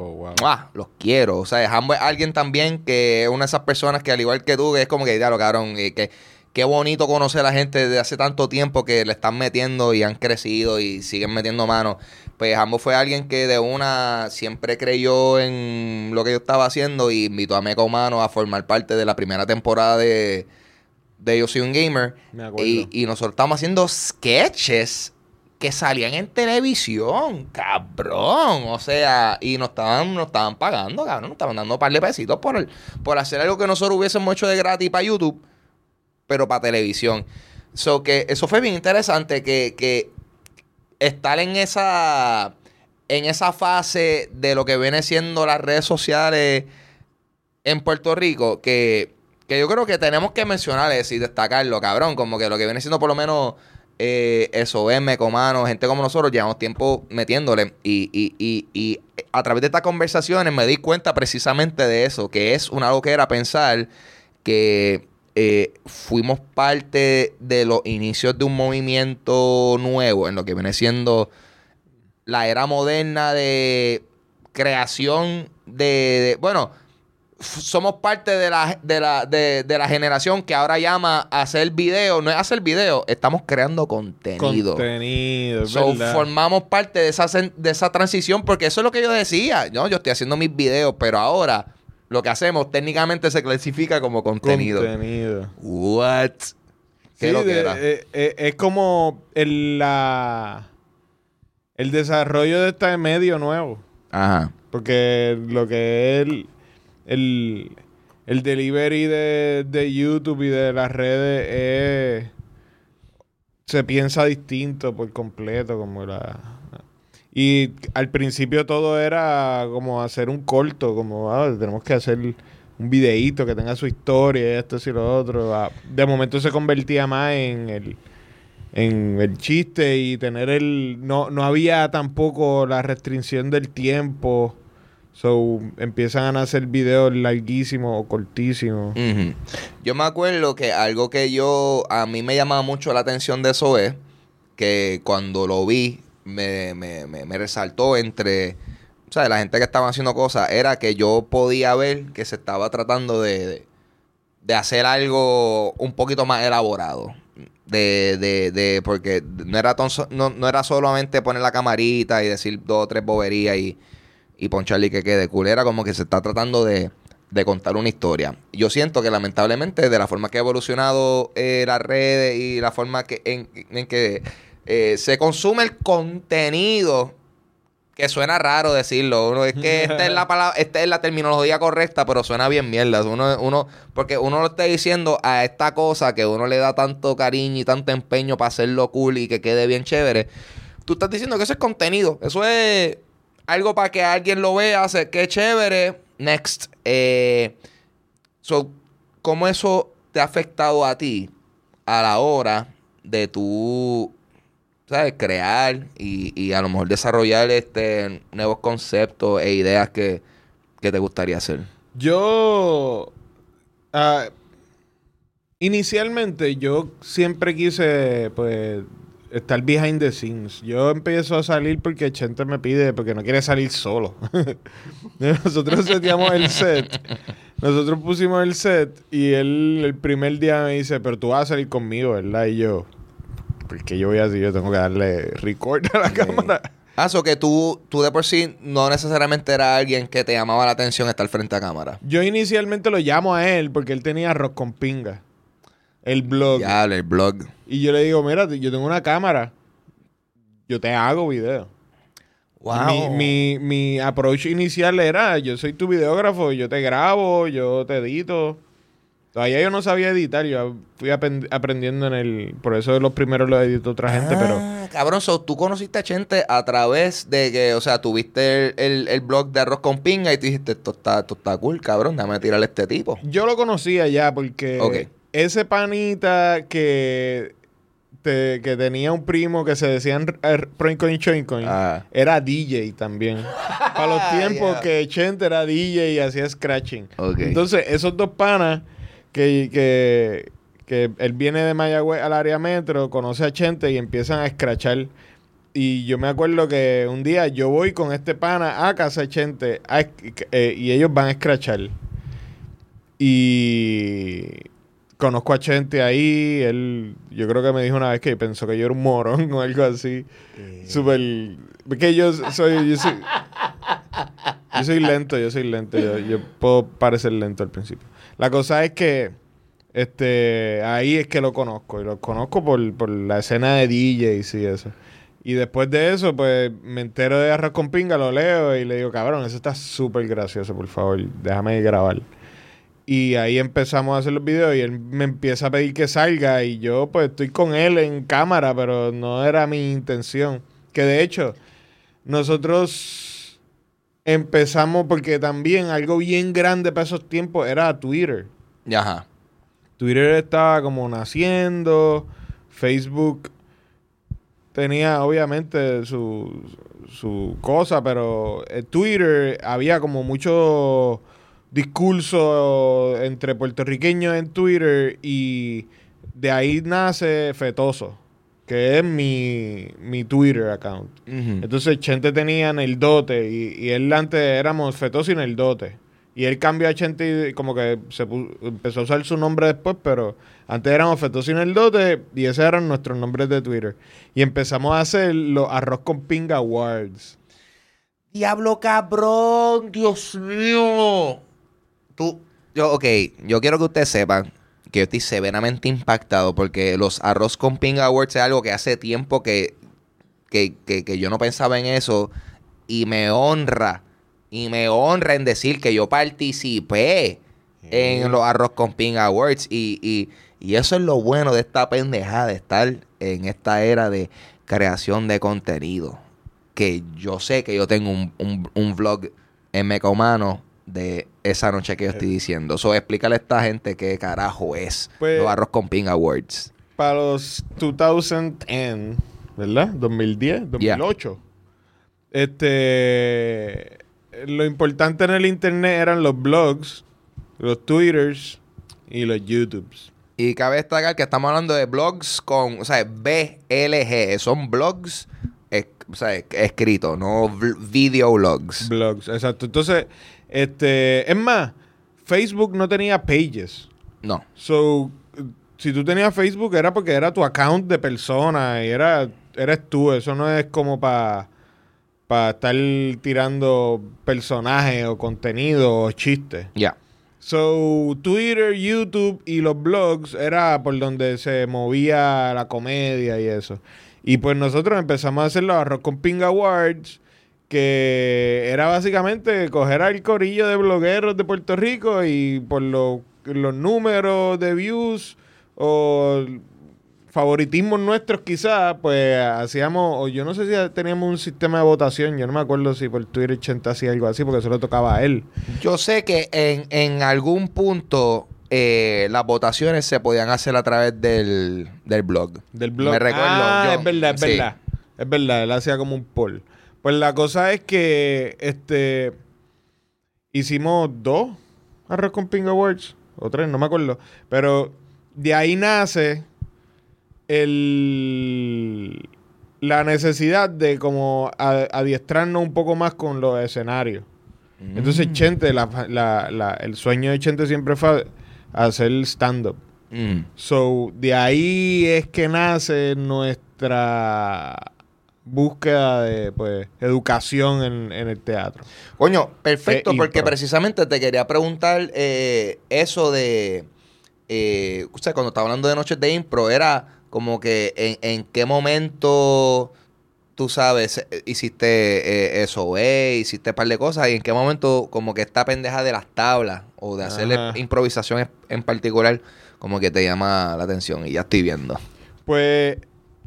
Los quiero. O sea, Hambo es alguien también que es una de esas personas que al igual que tú, es como que, ya lo cabrón, que qué bonito conocer a la gente de hace tanto tiempo que le están metiendo y han crecido y siguen metiendo manos. Pues ambos fue alguien que de una siempre creyó en lo que yo estaba haciendo y invitó a Meco Mano a formar parte de la primera temporada de, de Yo Soy un Gamer. Y, y nosotros estábamos haciendo sketches que salían en televisión, cabrón. O sea, y nos estaban, nos estaban pagando, cabrón. Nos estaban dando un par de pesitos por, por hacer algo que nosotros hubiésemos hecho de gratis para YouTube pero para televisión. So que eso fue bien interesante que, que estar en esa en esa fase de lo que viene siendo las redes sociales en Puerto Rico, que, que yo creo que tenemos que mencionar eso y destacarlo, cabrón, como que lo que viene siendo por lo menos eh, eso, M, Comano, gente como nosotros, llevamos tiempo metiéndole y, y, y, y a través de estas conversaciones me di cuenta precisamente de eso, que es una loquera pensar que eh, fuimos parte de los inicios de un movimiento nuevo en lo que viene siendo la era moderna de creación de, bueno, somos parte de la, de, la, de, la generación que ahora llama a hacer video. No es hacer video, estamos creando contenido. Contenido, so, Formamos parte de esa, de esa transición porque eso es lo que yo decía. ¿no? Yo estoy haciendo mis videos, pero ahora lo que hacemos técnicamente se clasifica como contenido. Contenido. What? ¿Qué lo que era? Eh, eh, es como el, la, el desarrollo de este medio nuevo. Ajá. Porque lo que es el, el, delivery de, de, YouTube y de las redes se piensa distinto por completo, como la... Y al principio todo era como hacer un corto, como ah, tenemos que hacer un videíto que tenga su historia, esto y lo otro. Ah, de momento se convertía más en el en el chiste y tener el... No, no había tampoco la restricción del tiempo. So, empiezan a hacer videos larguísimos o cortísimos. Yo me acuerdo que algo que yo... A mí me llamaba mucho la atención de eso es que cuando lo vi me, me, me, resaltó entre... O sea, la gente que estaba haciendo cosas era que yo podía ver que se estaba tratando de, de hacer algo un poquito más elaborado. De, de, de, porque no era, no, no, era solamente poner la camarita y decir dos o tres boberías y, y poncharle que quede cool. Era como que se está tratando de, de contar una historia. Yo siento que lamentablemente de la forma que ha evolucionado eh, las redes y la forma que, en, en que eh, se consume el contenido que suena raro decirlo. Uno, es que esta es la palabra, esta es la terminología correcta, pero suena bien mierda. Uno, uno, porque uno lo está diciendo a esta cosa que uno le da tanto cariño y tanto empeño para hacerlo cool y que quede bien chévere. Tú estás diciendo que eso es contenido. Eso es algo para que alguien lo vea, hace que chévere. Next. Eh, ¿Cómo eso te ha afectado a ti a la hora de tu ¿sabes? Crear y, a lo mejor desarrollar este nuevos conceptos e ideas que, te gustaría hacer. Yo. Ah, inicialmente, yo siempre quise, pues, estar behind the scenes. Yo empiezo a salir porque Chente me pide, porque no quiere salir solo. (laughs) Nosotros seteamos el set. Nosotros pusimos el set y él el primer día me dice, pero tú vas a salir conmigo, ¿verdad? Y yo, porque yo voy así, yo tengo que darle record a la cámara. Ah, eso que tú, tú de por sí no necesariamente era alguien que te llamaba la atención estar frente a cámara. Yo inicialmente lo llamo a él porque él tenía arroz con pinga. El blog. Ya, el blog. Y yo le digo, mira, yo tengo una cámara. Yo te hago video. Wow. Mi, mi, mi approach inicial era, yo soy tu videógrafo, yo te grabo, yo te edito. Todavía yo no sabía editar, yo fui aprendiendo en el... Por eso los primeros los editó otra gente, pero... Ah, cabrón, tú conociste a Chente a través de que, o sea, tuviste el, blog de Arroz con Pinga y tú dijiste, esto está, esto está cool, cabrón, déjame tirarle a este tipo. Yo lo conocía ya porque ese panita que, que tenía un primo que se decían Proincoin Choincoin ah. era DJ también. (laughs) Para los tiempos que Chente era DJ y hacía scratching. Entonces, esos dos panas que, que, él viene de Mayagüez al área metro, conoce a Chente y empiezan a escrachar. Y yo me acuerdo que un día yo voy con este pana a casa de Chente eh, y ellos van a escrachar. Y conozco a Chente ahí. Él, yo creo que me dijo una vez que pensó que yo era un morón o algo así. Eh. Súper. Que yo soy, yo soy. Yo soy lento, yo soy lento. yo puedo parecer lento al principio. La cosa es que este ahí es que lo conozco. Y lo conozco por, la escena de DJs y eso. Y después de eso, pues me entero de Arroz con Pinga, lo leo y le digo, cabrón, eso está súper gracioso, por favor, déjame grabar. Y ahí empezamos a hacer los videos y él me empieza a pedir que salga y yo pues estoy con él en cámara, pero no era mi intención. Que de hecho, nosotros empezamos porque también algo bien grande para esos tiempos era Twitter. Ajá. Twitter estaba como naciendo, Facebook tenía obviamente su, su cosa, pero en Twitter había como mucho discurso entre puertorriqueños en Twitter y de ahí nace Fetoso, que es mi, mi Twitter account. Entonces Chente tenía en el dote y, y él antes éramos Fetoso y en el dote. Y él cambió a Chente y como que se empezó a usar su nombre después, pero antes éramos Fetoso y en el dote y esos eran nuestros nombres de Twitter. Y empezamos a hacer los arroz con pinga awards. Diablo cabrón, Dios mío. Tú, yo, ok, yo quiero que ustedes sepan que yo estoy severamente impactado porque los arroz con ping awards es algo que hace tiempo que, que, que, yo no pensaba en eso y me honra, y me honra en decir que yo participé en los arroz con ping awards y, y, y eso es lo bueno de esta pendejada de estar en esta era de creación de contenido. Que yo sé que yo tengo un, un, un vlog en Mecomano de esa noche que yo estoy eh. diciendo. So, explícale a esta gente qué carajo es pues, los Arroz con Ping Awards. Para los 2010, ¿verdad? 2010, 2008. Este. Lo importante en el internet eran los blogs, los twitters y los youtubes. Y cabe destacar que estamos hablando de blogs con, o sea, BLG, son blogs o sea, escritos, no video blogs. Blogs, exacto. Entonces, este, es más, Facebook no tenía pages. No. So, si tú tenías Facebook era porque era tu account de persona y era eres tú, eso no es como para para estar tirando personajes o contenido o chistes. Ya. So, Twitter, YouTube y los blogs era por donde se movía la comedia y eso. Y pues nosotros empezamos a hacer los arroz con Ping Awards que era básicamente coger al corillo de blogueros de Puerto Rico y por los números de views o favoritismos nuestros quizás, pues hacíamos, o yo no sé si teníamos un sistema de votación, yo no me acuerdo si por Twitter 80 hacía algo así, porque solo tocaba a él. Yo sé que en, en algún punto eh, las votaciones se podían hacer a través del, blog. Del blog. Me recuerdo. Ah, es verdad, es verdad. Es verdad, él hacía como un poll. Pues la cosa es que este hicimos dos Arroz con Ping Awards, o tres, no me acuerdo. Pero de ahí nace el, la necesidad de como adiestrarnos un poco más con los escenarios. Entonces, mm. Chente, el sueño de Chente siempre fue hacer stand-up. Mm. So, de ahí es que nace nuestra búsqueda de pues, educación en, el teatro. Coño, perfecto, porque precisamente te quería preguntar eh, eso de, eh, o sea, cuando estaba hablando de noches de impro, era como que en, en qué momento tú sabes, hiciste eh, eso, eh, hiciste un par de cosas y en qué momento como que esta pendeja de las tablas o de hacerle improvisación en particular como que te llama la atención y ya estoy viendo. Pues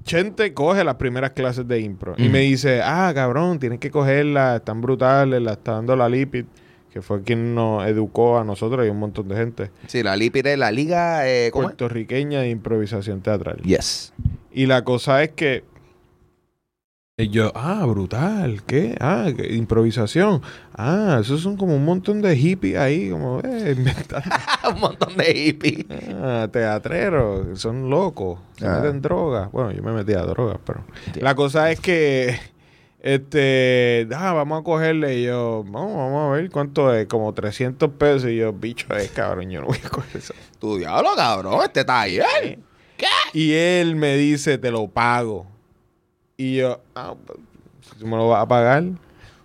Chente coge las primeras clases de impro y me dice, ah, cabrón, tienes que cogerlas, están brutales, la está dando la Lipid, que fue quien nos educó a nosotros y un montón de gente. Sí, la Lipid es la liga eh, puertorriqueña de improvisación teatral. Yes. Y la cosa es que y yo, ah, brutal, ¿qué? Ah, improvisación. Ah, esos son como un montón de hippies ahí, como, eh, (laughs) inventando. (laughs) un montón de hippies. Ah, teatreros, son locos, se ah. meten drogas. Bueno, yo me metí a drogas, pero. La cosa es que, este, ah, vamos a cogerle. Y yo, vamos, vamos a ver cuánto es, como 300 pesos. Y yo, bicho, es cabrón, yo no voy a coger eso. Tu diablo, cabrón, este taller. ¿Qué? Y él me dice, te lo pago. Y yo, ah, pues, si tú me lo vas a pagar,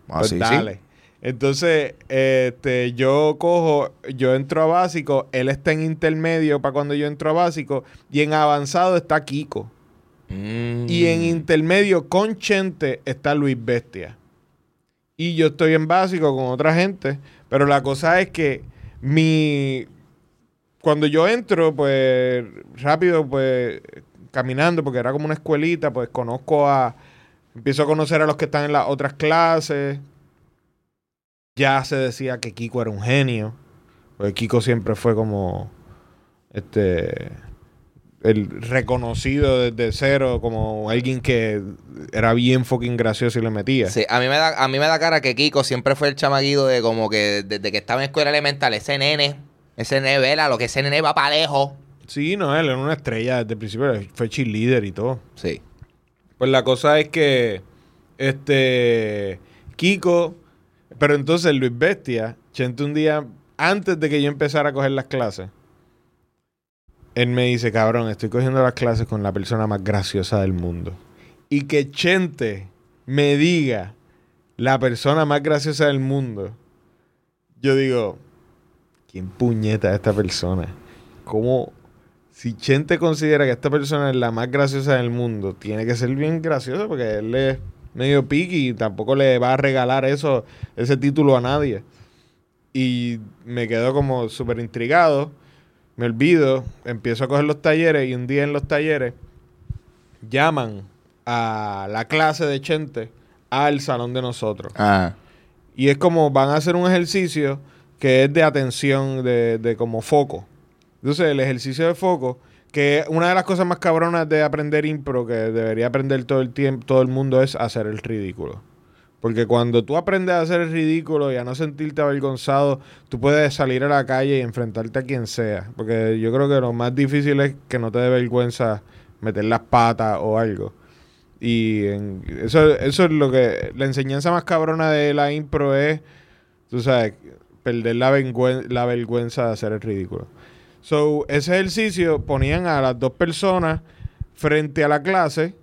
ah, pues dale. Entonces, este, yo cojo, yo entro a básico, él está en intermedio para cuando yo entro a básico, y en avanzado está Kiko. Y en mm. intermedio con Chente está Luis Bestia. Y yo estoy en básico con otra gente, pero la cosa es que mi... Cuando yo entro, pues rápido, pues caminando, porque era como una escuelita, pues conozco a. Empiezo a conocer a los que están en las otras clases. Ya se decía que Kiko era un genio. Porque Kiko siempre fue como. Este. el reconocido desde cero como alguien que era bien fucking gracioso y le metía. Sí, a mí me da, a mí me da cara que Kiko siempre fue el chamaguido de como que desde que estaba en escuela elemental, ese nene, ese nene vela, lo que ese nene va para lejos. Sí, no, él era una estrella desde el principio, fue cheerleader y todo. Sí. Pues la cosa es que este Kiko, pero entonces Luis Bestia, Chente un día antes de que yo empezara a coger las clases, él me dice, cabrón, estoy cogiendo las clases con la persona más graciosa del mundo. Y que Chente me diga la persona más graciosa del mundo. Yo digo, ¿quién puñeta es esta persona? ¿Cómo? Si Chente considera que esta persona es la más graciosa del mundo, tiene que ser bien gracioso porque él es medio piqui y tampoco le va a regalar eso, ese título a nadie. Y me quedo como súper intrigado me olvido, empiezo a coger los talleres y un día en los talleres llaman a la clase de Chente al salón de nosotros. Ah. Y es como van a hacer un ejercicio que es de atención, de, de como foco. Entonces, el ejercicio de foco, que una de las cosas más cabronas de aprender impro, que debería aprender todo el tiempo, todo el mundo, es hacer el ridículo. Porque cuando tú aprendes a hacer el ridículo y a no sentirte avergonzado, tú puedes salir a la calle y enfrentarte a quien sea. Porque yo creo que lo más difícil es que no te dé vergüenza meter las patas o algo. Y eso, eso es lo que... La enseñanza más cabrona de la impro es, tú sabes, perder la, la vergüenza de hacer el ridículo. So, ese ejercicio ponían a las dos personas frente a la clase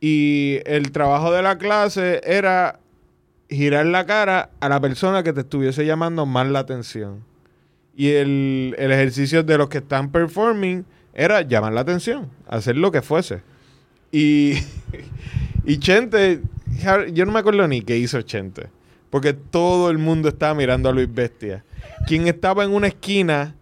y el trabajo de la clase era girar la cara a la persona que te estuviese llamando más la atención. Y el, ejercicio de los que están performing era llamar la atención, hacer lo que fuese. Y, (laughs) y Chente, yo no me acuerdo ni qué hizo Chente, porque todo el mundo estaba mirando a Luis Bestia, quien estaba en una esquina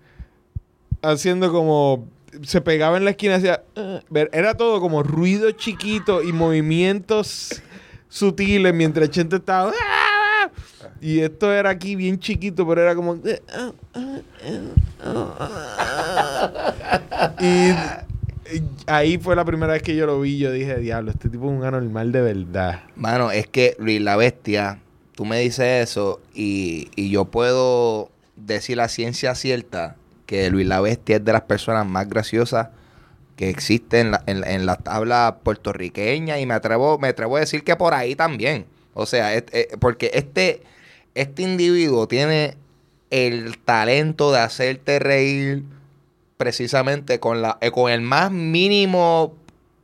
haciendo como se pegaba en la esquina, hacía, uh, era todo como ruido chiquito y movimientos sutiles mientras Chente estaba. ¡ah! Y esto era aquí bien chiquito, pero era como. (laughs) y, ahí fue la primera vez que yo lo vi. Yo dije, diablo, este tipo es un anormal de verdad. Mano, es que Luis la Bestia, tú me dices eso y, y yo puedo decir la ciencia cierta que Luis la Bestia es de las personas más graciosas que existe en la, en, la tabla puertorriqueña y me atrevo, me atrevo a decir que por ahí también. O sea, porque este, este individuo tiene el talento de hacerte reír precisamente con, la, eh, con el más mínimo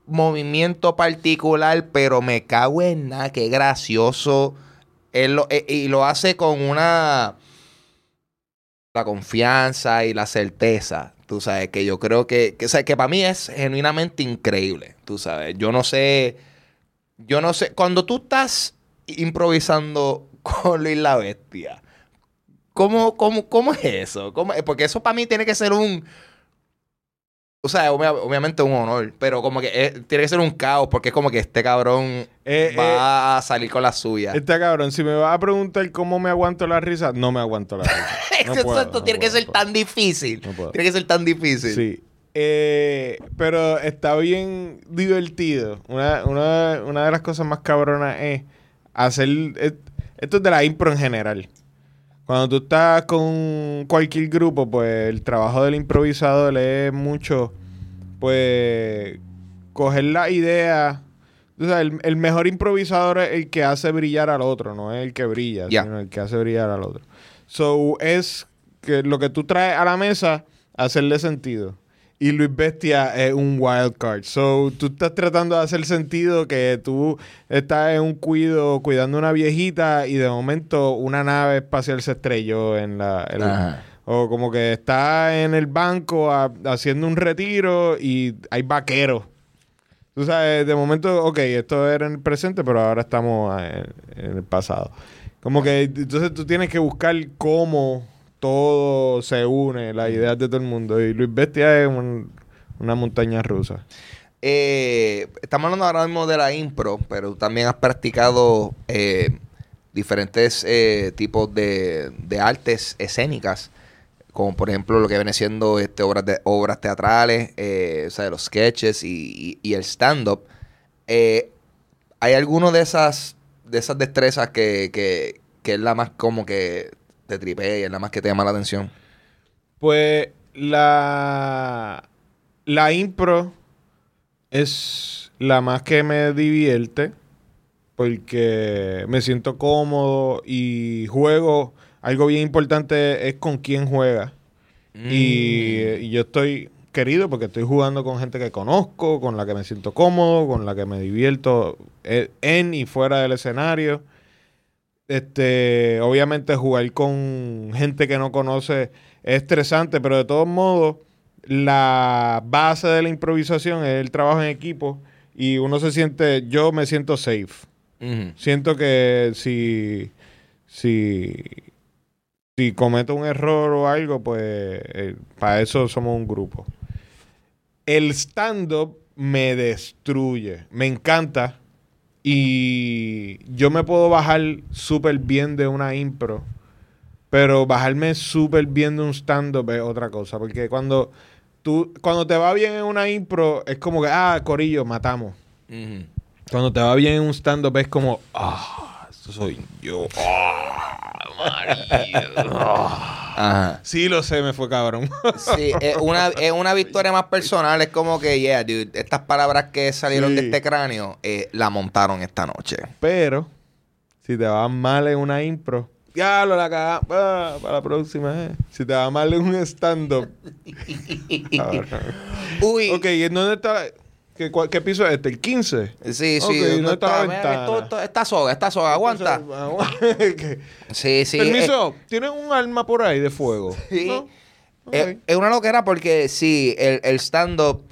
movimiento particular, pero me cago en nada, qué gracioso. Él lo, eh, y lo hace con una la confianza y la certeza Tú sabes, que yo creo que, que, que para mí es genuinamente increíble. Tú sabes, yo no sé, yo no sé, cuando tú estás improvisando (laughs) con Luis la Bestia, ¿cómo, cómo, cómo es eso? ¿Cómo? Porque eso para mí tiene que ser un, o sea, obviamente un honor, pero como que tiene que ser un caos porque es como que este cabrón eh, va eh, a salir con la suya. Este cabrón, si me va a preguntar cómo me aguanto la risa, no me aguanto la risa. (laughs) No tiene que ser tan difícil. tiene que ser tan difícil. Sí. Eh, pero está bien divertido. Una, una, una de las cosas más cabronas es hacer... Esto es de la impro en general. Cuando tú estás con cualquier grupo, pues el trabajo del improvisador es mucho, pues, coger la idea. O sea, el, mejor improvisador es el que hace brillar al otro, no es el que brilla, sino el que hace brillar al otro. So, es que lo que tú traes a la mesa, hacerle sentido. Y Luis Bestia es un wild card. So, tú estás tratando de hacer sentido que tú estás en un cuido cuidando una viejita y de momento una nave espacial se estrelló en la... o como que está en el banco haciendo un retiro y hay vaqueros. Tú sabes, de momento, ok, esto era en el presente, pero ahora estamos en, en el pasado. Como que entonces tú tienes que buscar cómo todo se une, las ideas de todo el mundo. Y Luis Bestia es una montaña rusa. Eh, estamos hablando ahora mismo de la impro, pero también has practicado eh, diferentes eh, tipos de, artes escénicas. como por ejemplo lo que viene siendo este, obras, de, obras teatrales, o sea, los sketches y, y, el stand-up. ¿Hay alguno de esas, de esas destrezas que, que, que es la más como que te tripea y es la más que te llama la atención? Pues la, la impro es la más que me divierte porque me siento cómodo y juego. Algo bien importante es con quién juega. Y, mm. yo estoy querido porque estoy jugando con gente que conozco, con la que me siento cómodo, con la que me divierto eh, en y fuera del escenario. Este, obviamente jugar con gente que no conoce es estresante, pero de todos modos, la base de la improvisación es el trabajo en equipo y uno se siente, yo me siento safe. Siento que si, si, si cometo un error o algo, pues eh, para eso somos un grupo. El stand-up me destruye, me encanta y yo me puedo bajar súper bien de una impro pero bajarme súper bien de un stand-up es otra cosa. Porque cuando tú, cuando te va bien en una impro, es como que, ah, Corillo, matamos. Cuando te va bien en un stand-up es como, ah, eso soy yo. Ah, Sí, lo sé, me fue cabrón. sí, es una, es una (laughs) victoria más personal. Es como que, yeah, dude, estas palabras que salieron de este cráneo, eh, la montaron esta noche. Pero, si te va mal en una impro, ya lo la cagamos ah, para la próxima. Eh. Si te va mal en un stand-up. (laughs) Uy. Ok, ¿y en dónde está? ¿Qué, ¿Qué, piso es este? ¿El 15? Sí, sí. ¿Dónde está, la ventana? esta soga, esta soga, aguanta. (laughs) sí, sí. Permiso, eh. ¿tienen un arma por ahí de fuego? Sí. Es, es, una loquera porque sí, el, el stand-up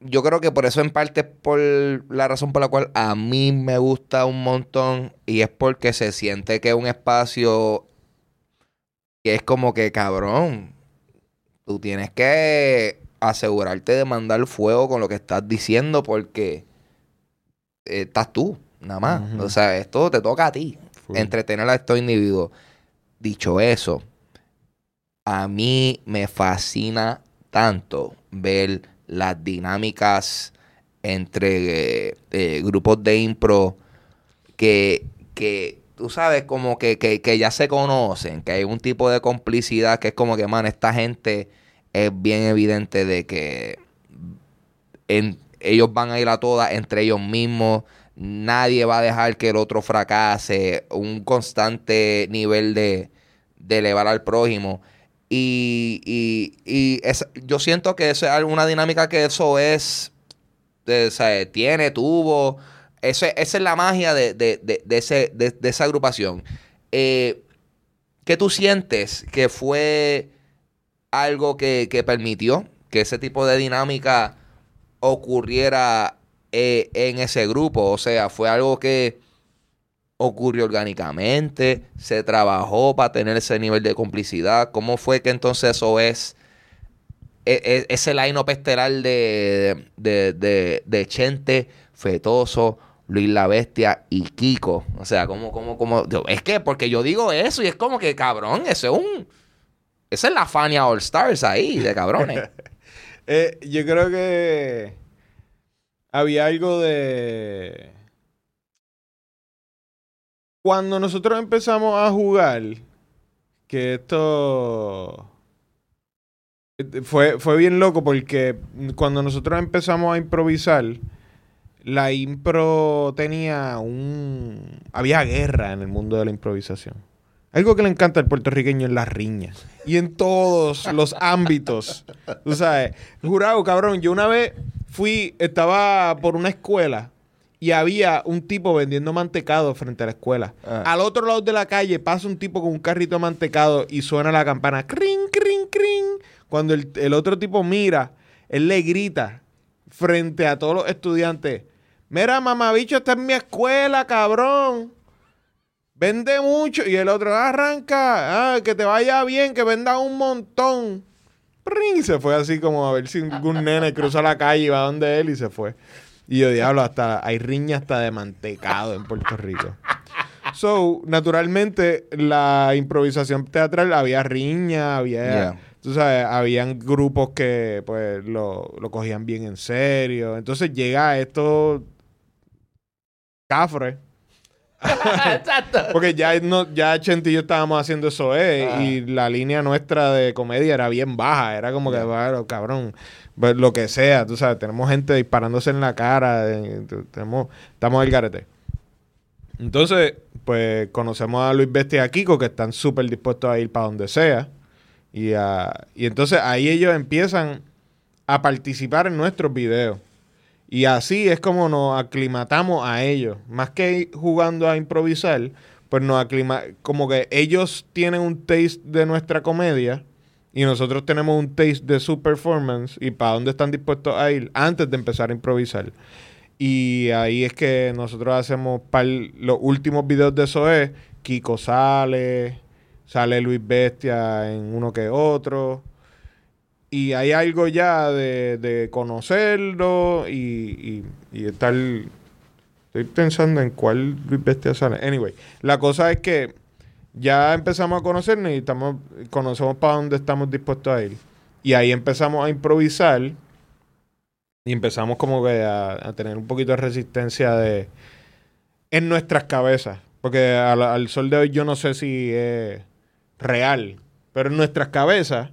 yo creo que por eso en parte es por la razón por la cual a mí me gusta un montón y es porque se siente que es un espacio que es como que cabrón, tú tienes que asegurarte de mandar fuego con lo que estás diciendo porque estás tú, nada más. O sea, esto te toca a ti, entretener a estos individuos. Dicho eso, a mí me fascina tanto ver las dinámicas entre eh, grupos de impro que, que tú sabes, como que, que, ya se conocen, que hay un tipo de complicidad que es como que, man, esta gente es bien evidente de que ellos van a ir a todas entre ellos mismos, nadie va a dejar que el otro fracase, un constante nivel de, de elevar al prójimo. Y, y, y yo siento que es una dinámica que eso es, sea, tiene, tuvo. Eso, esa es la magia de, de, de, ese, de, esa agrupación. Eh, ¿Qué tú sientes que fue algo que, que, permitió que ese tipo de dinámica ocurriera eh, en ese grupo? O sea, fue algo que ocurrió orgánicamente, se trabajó para tener ese nivel de complicidad. ¿Cómo fue que entonces eso es e, e, ese line pesteral de, de, de, Chente, Fetoso, Luis la Bestia y Kiko? O sea, ¿cómo, cómo, cómo? Es que porque yo digo eso y es como que cabrón, eso es un. Esa es la Fania All Stars ahí, de cabrones. (laughs) Eh, yo creo que había algo de cuando nosotros empezamos a jugar, que esto fue, fue bien loco porque cuando nosotros empezamos a improvisar, la impro tenía un... Había guerra en el mundo de la improvisación. Algo que le encanta al puertorriqueño es las riñas. Y en todos los ámbitos. Tú sabes, jurado, cabrón, yo una vez fui, estaba por una escuela y había un tipo vendiendo mantecado frente a la escuela. Ah. Al otro lado de la calle pasa un tipo con un carrito de mantecado y suena la campana. Cring, cring, cring. Cuando el, otro tipo mira, él le grita frente a todos los estudiantes. Mira, mamabicho, está en mi escuela, cabrón. Vende mucho. Y el otro arranca. Ah, que te vaya bien, que venda un montón. Y se fue así como a ver si algún (laughs) nene cruza la calle y va donde él y se fue. Y yo, diablo, hasta hay riña hasta de mantecado en Puerto Rico. So, naturalmente, la improvisación teatral había riña, había. Tú sabes, habían grupos que pues lo, lo cogían bien en serio. Entonces llega esto cafre (laughs) Exacto. Porque ya, no, ya Chente y yo estábamos haciendo eso, eh, y la línea nuestra de comedia era bien baja. Era como que, bueno, cabrón, pues, lo que sea, tú sabes, tenemos gente disparándose en la cara, tenemos, estamos al garete. Entonces, pues conocemos a Luis Bestia y a Kiko, que están súper dispuestos a ir para donde sea. Y, y entonces ahí ellos empiezan a participar en nuestros videos. Y así es como nos aclimatamos a ellos. Más que jugando a improvisar, pues nos aclimatamos. Como que ellos tienen un taste de nuestra comedia y nosotros tenemos un taste de su performance y para dónde están dispuestos a ir antes de empezar a improvisar. Y ahí es que nosotros hacemos los últimos videos de eso es Kiko sale, sale Luis Bestia en uno que otro y hay algo ya de, conocerlo y, y, estar... Estoy pensando en cuál bestia sale. Anyway, la cosa es que ya empezamos a conocernos y estamos, conocemos para dónde estamos dispuestos a ir. Y ahí empezamos a improvisar y empezamos como que a, tener un poquito de resistencia de en nuestras cabezas. Porque al, al sol de hoy yo no sé si es real, pero en nuestras cabezas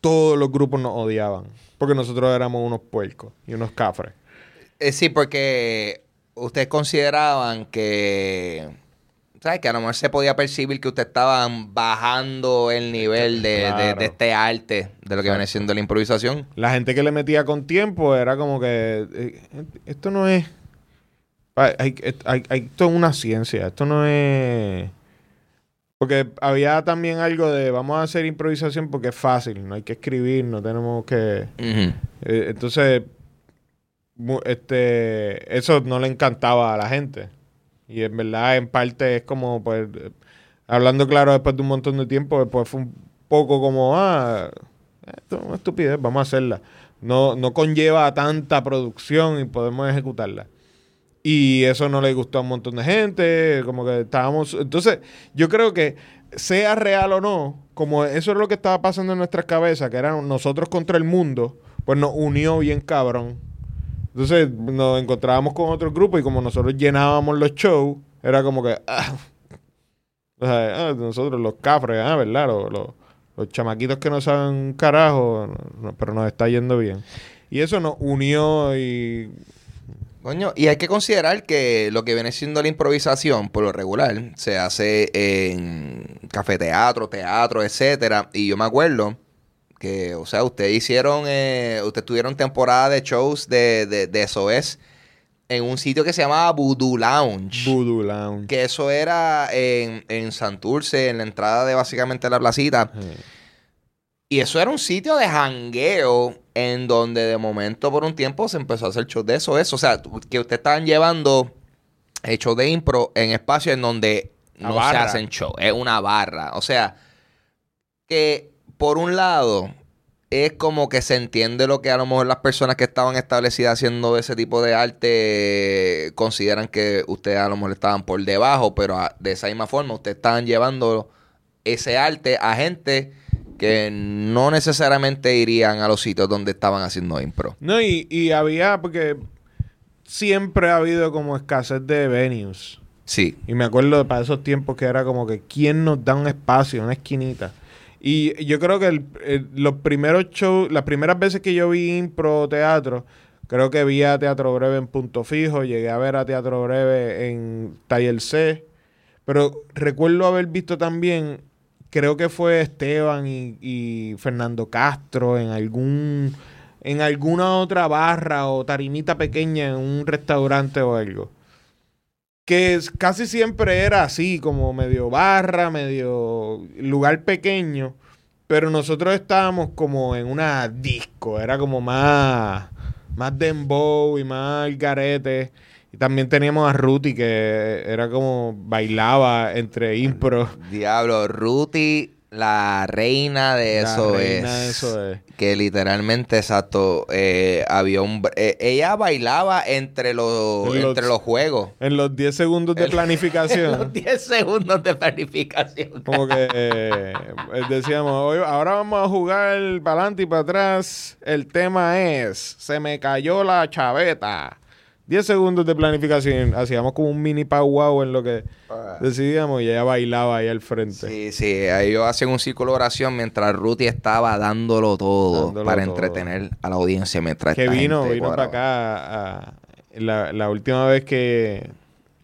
todos los grupos nos odiaban. Porque nosotros éramos unos puercos y unos cafres. Eh, sí, porque ustedes consideraban que. ¿Sabes? Que a lo mejor se podía percibir que ustedes estaban bajando el nivel de, este arte, de lo que viene siendo la improvisación. La gente que le metía con tiempo era como que. Eh, esto no es. Hay, hay, hay, esto es una ciencia. Esto no es. Porque había también algo de vamos a hacer improvisación porque es fácil, no hay que escribir, no tenemos que. Eh, entonces, este, eso no le encantaba a la gente. Y en verdad, en parte es como, pues, hablando claro después de un montón de tiempo, después fue un poco como, ah, esto es una estupidez, vamos a hacerla. No, no conlleva tanta producción y podemos ejecutarla. Y eso no le gustó a un montón de gente, como que estábamos... Entonces, yo creo que sea real o no, como eso es lo que estaba pasando en nuestras cabezas, que eran nosotros contra el mundo, pues nos unió bien cabrón. Entonces nos encontrábamos con otro grupo y como nosotros llenábamos los shows, era como que... Ah, ah nosotros los cafres, ah, ¿verdad? Los, los, chamaquitos que no saben carajo, pero nos está yendo bien. Y eso nos unió y Coño, y hay que considerar que lo que viene siendo la improvisación, por lo regular, se hace en cafeteatro, teatro, etcétera. Y yo me acuerdo que, o sea, ustedes hicieron, eh, ustedes tuvieron temporada de shows de, de, de SOS en un sitio que se llamaba Voodoo Lounge. Voodoo Lounge. Que eso era en, en Santurce, en la entrada de básicamente la placita. Y eso era un sitio de jangueo en donde de momento por un tiempo se empezó a hacer show de eso, eso. O sea, que ustedes estaban llevando hechos de impro en espacios en donde no se hacen show. Es una barra. O sea, que por un lado es como que se entiende lo que a lo mejor las personas que estaban establecidas haciendo ese tipo de arte consideran que ustedes a lo mejor estaban por debajo, pero de esa misma forma ustedes estaban llevando ese arte a gente que no necesariamente irían a los sitios donde estaban haciendo impro. No, y, había, porque siempre ha habido como escasez de venues. Sí. Y me acuerdo de para esos tiempos que era como que, ¿quién nos da un espacio, una esquinita? Y yo creo que los primeros shows, las primeras veces que yo vi impro teatro, creo que vi a Teatro Breve en Punto Fijo, llegué a ver a Teatro Breve en Taller C, pero recuerdo haber visto también creo que fue Esteban y, Fernando Castro en algún en alguna otra barra o tarimita pequeña en un restaurante o algo. Que casi siempre era así, como medio barra, medio lugar pequeño. Pero nosotros estábamos como en una disco, era como más, más dembow y más garete. Y también teníamos a Ruti, que era como bailaba entre impro. Diablo, Ruti La reina de eso reina es. de eso es. Que literalmente, exacto, eh, había un... eh, ella bailaba entre los, En entre los juegos. En los 10 segundos de En (laughs) planificación. los 10 segundos de planificación. Como que (laughs) eh, decíamos, "Hoy- ahora vamos a jugar para adelante y para atrás. El tema es, se me cayó la chaveta. 10 segundos de planificación. Hacíamos como un mini powwow en lo que decidíamos y ella bailaba ahí al frente. Sí, sí, ellos hacían un círculo de oración mientras Ruthie estaba dándolo todo Dándolo para todo. entretener a la audiencia mientras que vino, vino para acá. a- la, la última vez que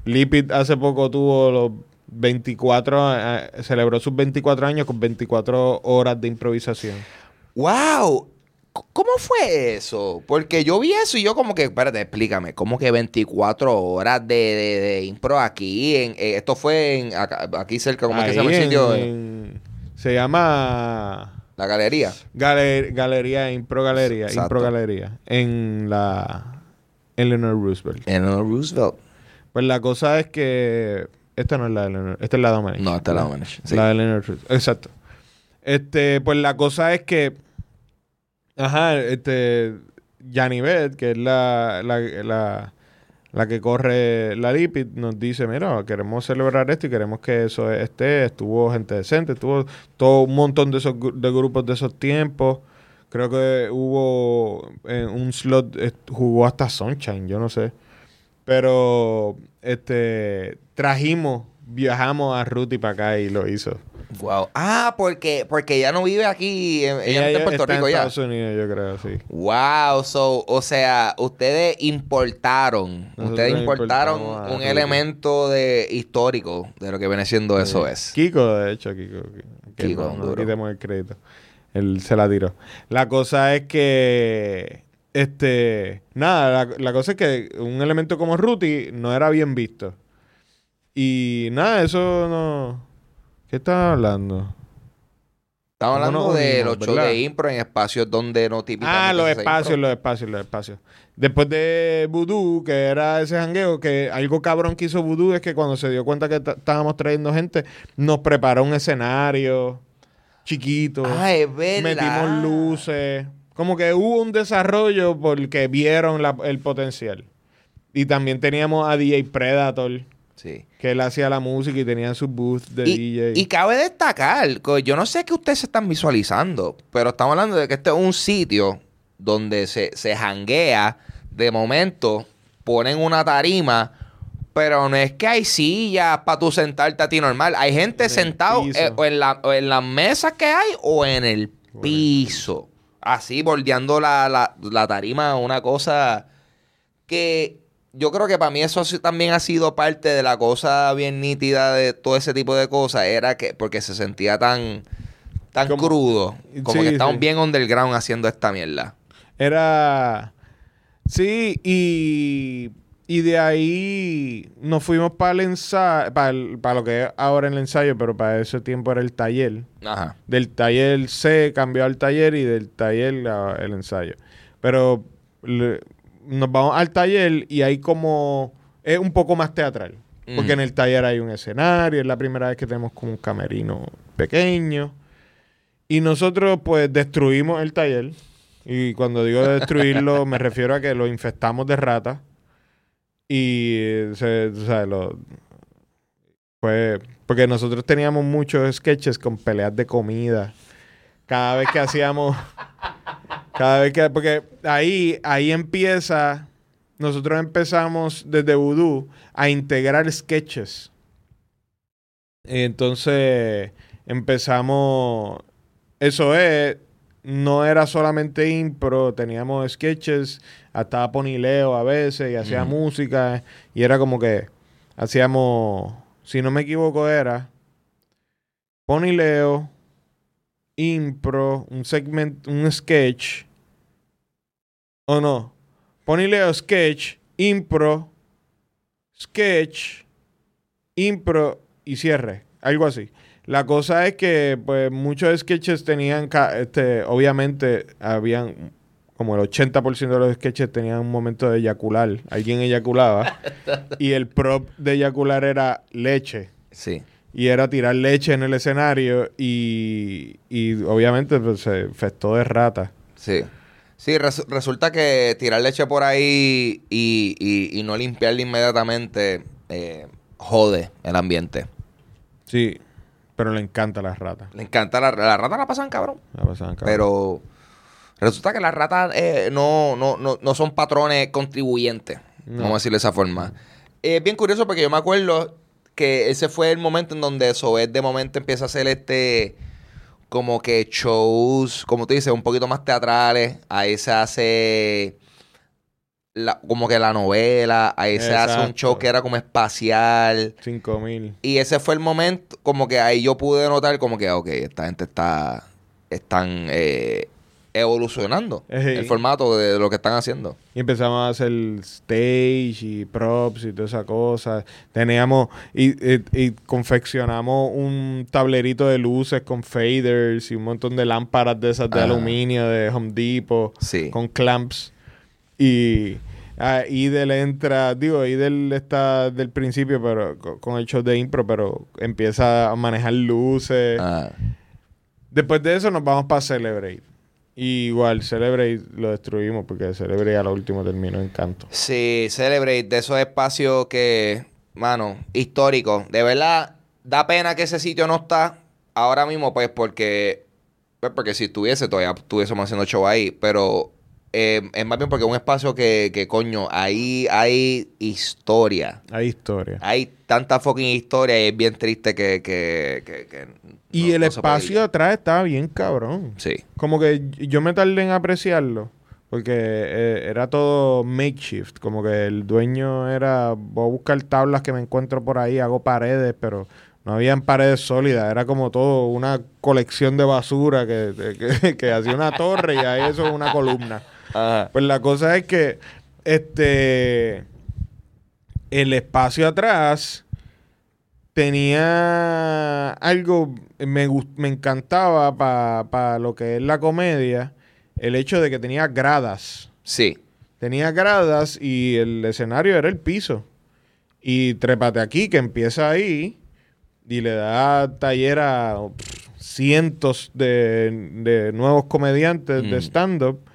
Lipid hace poco tuvo los 24, a- celebró sus 24 años con 24 horas de improvisación. ¡Wow! ¿Cómo fue eso? Porque yo vi eso y yo como que, espérate, explícame, ¿cómo que 24 horas de, de, de impro aquí? En, eh, esto fue en, acá- aquí cerca, ¿cómo es que se llama el Ahí sitio? en- en- se llama La galería. Galer- Galería, Impro Galería, Exacto. Impro Galería, en la Eleanor Roosevelt. En Roosevelt. Pues la cosa es que esta no es la de Eleanor, esta es la de Dominic. No, esta es la de Dominic, sí. La de Eleanor Roosevelt, exacto. Este, pues la cosa es que, ajá, este, Janivet, que es la, la, la, que corre la Lipid, nos dice, mira, queremos celebrar esto y queremos que eso esté. Estuvo gente decente, estuvo todo un montón de esos de grupos de esos tiempos. Creo que hubo en un slot, eh, jugó hasta Sunshine, yo no sé. Pero, este, trajimos, viajamos a Ruti para acá y lo hizo. Wow. Ah, porque, porque ella no vive aquí, en- ella, está en Puerto está Rico en ya. Estados Unidos, yo creo, sí. Wow, so, o sea, ustedes importaron, Nosotros ustedes importaron un elemento de histórico de lo que viene siendo eso es. Kiko, de hecho, Kiko. Que Kiko, no, no quitemos el crédito. Él se la tiró. La cosa es que, este, nada, la, la cosa es que un elemento como Ruti no era bien visto. Y nada, eso no... ¿Qué estás hablando? Estamos ¿Cómo hablando de los shows de impro en espacios donde no típicamente Ah, los espacios, los espacios, los espacios, Después de Voodoo, que era ese jangueo, que algo cabrón que hizo Voodoo es que cuando se dio cuenta que estábamos trayendo gente, nos preparó un escenario chiquito. Ah, es verdad. metimos luces. Como que hubo un desarrollo porque vieron la- el potencial. Y también teníamos a DJ Predator, Sí. que él hacía la música y tenía su booth de Y, DJ. y cabe destacar, que yo no sé qué ustedes se están visualizando, pero estamos hablando de que este es un sitio donde se, se janguea, de momento ponen una tarima, pero no es que hay sillas para tú sentarte a ti normal. Hay gente piso. eh, o, en la, o en las mesas que hay o en el piso. Así, bordeando la, la, la tarima, una cosa que yo creo que para mí eso también ha sido parte de la cosa bien nítida de todo ese tipo de cosas. Era que, porque se sentía tan, tan Como- crudo. Como Sí, que estamos sí. bien underground haciendo esta mierda. Era. Sí, y. Y de ahí nos fuimos para el ensayo, para, lo que es ahora el ensayo, pero para ese tiempo era el taller. Ajá. Del taller C cambió al taller y del taller el ensayo. Pero le- nos vamos al taller y hay como... Es un poco más teatral. Porque en el taller hay un escenario, es la primera vez que tenemos como un camerino pequeño. Y nosotros pues destruimos el taller. Y cuando digo destruirlo (laughs) me refiero a que lo infestamos de ratas. Y eh, se, o sea, lo, pues, porque nosotros teníamos muchos sketches con peleas de comida. Cada vez que hacíamos. Cada vez que. Porque ahí, ahí empieza. Nosotros empezamos desde Voodoo a integrar sketches. Entonces empezamos. Eso es. No era solamente impro, teníamos sketches, hasta ponileo a veces y hacía música. Y era como que hacíamos. Si no me equivoco, era. Ponileo, impro, un segmento, un sketch. ¿O no? Ponileo, sketch, impro, sketch, impro y cierre. Algo así. La cosa es que, pues, muchos sketches tenían, este, obviamente, habían como el 80% de los sketches tenían un momento de eyacular. Alguien eyaculaba. (laughs) y el prop de eyacular era leche. Sí. y era tirar leche en el escenario y, y obviamente pues, se festó de rata. Sí. Sí, resulta que tirar leche por ahí y, y, no limpiarla inmediatamente eh, jode el ambiente. Sí, pero le encanta las ratas. Le encanta la, la rata la pasan cabrón. La pasan cabrón. Pero resulta que las ratas eh, no, no, no, no, son patrones contribuyentes. Vamos a decirlo de esa forma. Es bien curioso porque yo me acuerdo que ese fue el momento en donde Soet de momento empieza a hacer este como que shows, como tú dices, un poquito más teatrales. Ahí se hace como que la novela, ahí se hace un show que era como espacial. 5000. Y ese fue el momento, como que ahí yo pude notar como que, ok, esta gente está, están eh, evolucionando el formato de lo que están haciendo. Y empezamos a hacer stage y props y toda esa cosa. Teníamos y, y, confeccionamos un tablerito de luces con faders y un montón de lámparas de esas de aluminio de Home Depot con clamps. Y ah, Idel entra, digo, Idel está del principio pero con el show de impro, pero empieza a manejar luces. Ah. Después de eso nos vamos para Celebrate igual, Celebrate lo destruimos porque Celebrate a lo último terminó en canto. Sí, Celebrate, de esos espacios que, mano, históricos. De verdad, da pena que ese sitio no está ahora mismo, pues, porque, pues, porque si estuviese, todavía estuviésemos haciendo show ahí. Pero eh, es más bien porque es un espacio que, que, coño, ahí hay historia. Hay historia. Hay tanta fucking historia y es bien triste que... que, que, y el espacio atrás estaba bien cabrón. Sí. Como que yo me tardé en apreciarlo. Porque eh, era todo makeshift. Como que el dueño era... Voy a buscar tablas que me encuentro por ahí, hago paredes, pero... No habían paredes sólidas, era como todo una colección de basura que, que, que hacía una torre y ahí eso es una columna. Pues la cosa es que este el espacio atrás tenía algo, me, me encantaba para lo que es la comedia, el hecho de que tenía gradas. Sí. Tenía gradas y el escenario era el piso. Y trépate aquí, que empieza ahí, y le da taller a cientos de, nuevos comediantes de stand-up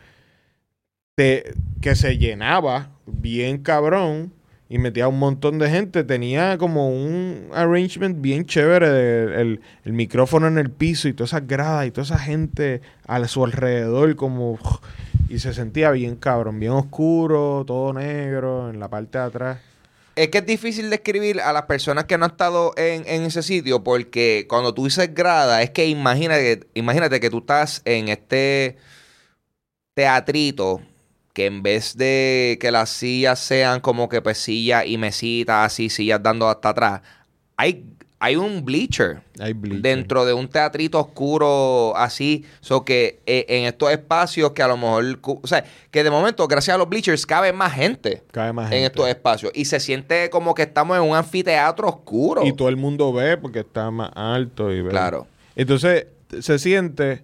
que se llenaba bien cabrón y metía un montón de gente. Tenía como un arrangement bien chévere, el, micrófono en el piso y todas esas gradas y toda esa gente a su alrededor como... Y se sentía bien cabrón, bien oscuro, todo negro en la parte de atrás. Es que es difícil describir a las personas que no han estado en, ese sitio porque cuando tú dices grada, es que imagínate, imagínate que tú estás en este teatrito que en vez de que las sillas sean como que pues sillas y mesitas así, sillas dando hasta atrás, hay, hay un bleacher, dentro de un teatrito oscuro así, so que eh, en estos espacios que a lo mejor, o sea, que de momento gracias a los bleachers cabe más gente, cabe más en estos espacios y se siente como que estamos en un anfiteatro oscuro. Y todo el mundo ve porque está más alto y ve. Claro. Entonces se siente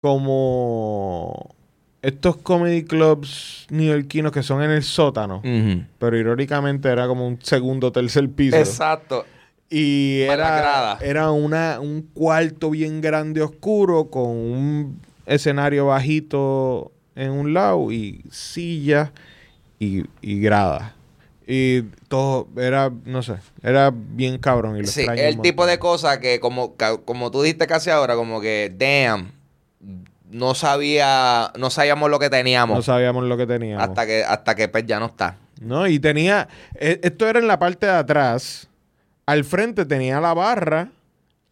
como estos comedy clubs neoyorquinos que son en el sótano, pero irónicamente era como un segundo o tercer piso. Exacto. Y era, era una, un cuarto bien grande oscuro con un escenario bajito en un lado y sillas y, y gradas. Y todo era, no sé, era bien cabrón. Y lo sí, el tipo de cosa que como, como tú dijiste casi ahora, como que, damn, no sabía, no sabíamos lo que teníamos. No sabíamos lo que teníamos. Hasta que, hasta que pues, ya no está. No, y tenía, e, esto era en la parte de atrás. Al frente tenía la barra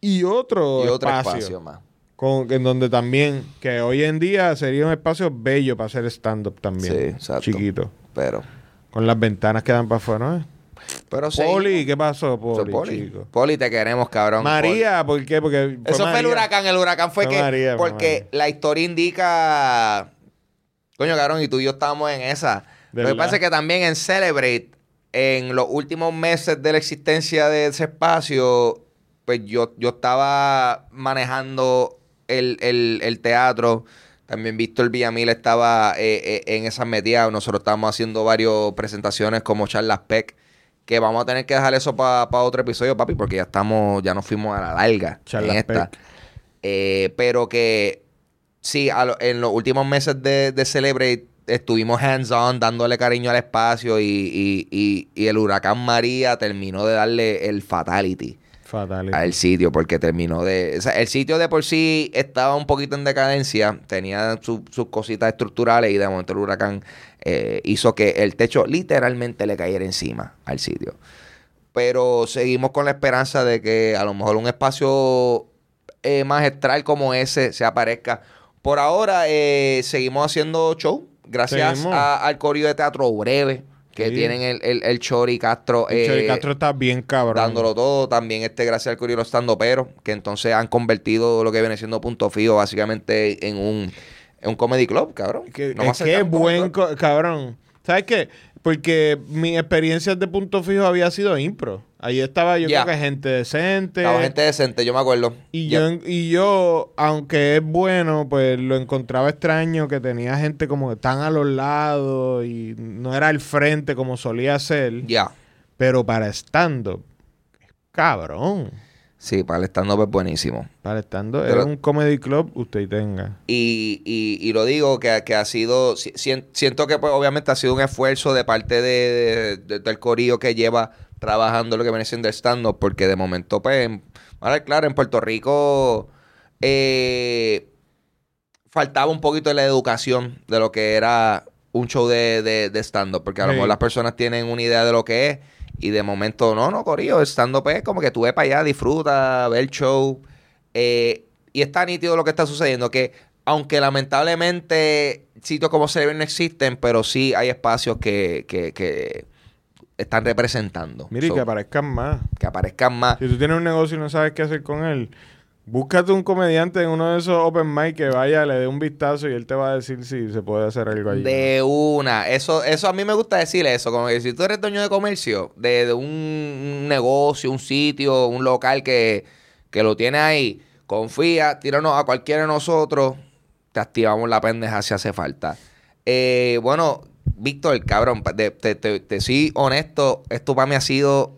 y otro, y otro espacio, más. Con, en donde también, que hoy en día sería un espacio bello para hacer stand-up también. Sí, exacto. Chiquito. Pero. Con las ventanas que dan para afuera, ¿no? Pero Poli, ¿qué pasó, Poli, Poli, te queremos, cabrón. María, ¿por qué? Porque Eso fue el huracán. El huracán fue, que... porque la historia indica... Coño, cabrón, y tú y yo estábamos en esa. Lo que pasa es que también en Celebrate, en los últimos meses de la existencia de ese espacio, pues yo, yo estaba manejando el, teatro. También Víctor Villamil estaba eh, eh, en esas medidas. Nosotros estábamos haciendo varias presentaciones como Charlas Peck que vamos a tener que dejar eso para otro episodio, papi, porque ya estamos, ya nos fuimos a la larga en esta. Eh, pero que sí, en los últimos meses de, de Celebrate estuvimos hands-on, dándole cariño al espacio y, y, el huracán María terminó de darle el fatality. Al sitio, porque terminó de. O sea, el sitio de por sí estaba un poquito en decadencia, tenía sus cositas estructurales y de momento el huracán eh, hizo que el techo literalmente le cayera encima al sitio. Pero seguimos con la esperanza de que a lo mejor un espacio eh, magistral como ese se aparezca. Por ahora eh, seguimos haciendo show, gracias al coreo de teatro breve que tienen el, el, el, Chori Castro. El Chori Castro está bien cabrón. Dándolo todo. También este, gracias al Corrido Estando Pero, que entonces han convertido lo que viene siendo Punto Fijo básicamente en un es un comedy club, cabrón. Que, no es que es buen, cabrón. ¿Sabes qué? Porque mi experiencia de punto fijo había sido impro. Ahí estaba yo creo que gente decente. Estaba gente decente, yo me acuerdo. Y, yo, y yo, aunque es bueno, pues lo encontraba extraño que tenía gente como tan a los lados y no era al frente como solía ser. Ya. Pero para estando, cabrón. Sí, para el stand-up es buenísimo. Para el stand-up es un comedy club, usted tenga. Y, y, y lo digo que, ha sido, siento que pues obviamente ha sido un esfuerzo de parte de, del corillo que lleva trabajando lo que viene siendo el stand-up, porque de momento, pues, claro, en Puerto Rico eh, faltaba un poquito de la educación de lo que era un show de, de, stand-up, porque a lo mejor las personas tienen una idea de lo que es y de momento, no, no, Corillo, estando pues como que tú ves para allá, disfruta, ve el show. Eh, y está nítido lo que está sucediendo, que aunque lamentablemente sitios como Cerebro no existen, pero sí hay espacios que, que, que están representando. Mire, que aparezcan más. Que aparezcan más. Si tú tienes un negocio y no sabes qué hacer con él, Búscate un comediante en uno de esos open mic que vaya, le dé un vistazo y él te va a decir si se puede hacer algo allí. De una. Eso, eso a mí me gusta decir eso. Como que si tú eres dueño de comercio, de, un, negocio, un sitio, un local que, que lo tiene ahí, confía, tíranos a cualquiera de nosotros, te activamos la pendeja si hace falta. Eh, bueno, Víctor, cabrón, te, te, te, te soy honesto, esto para mí ha sido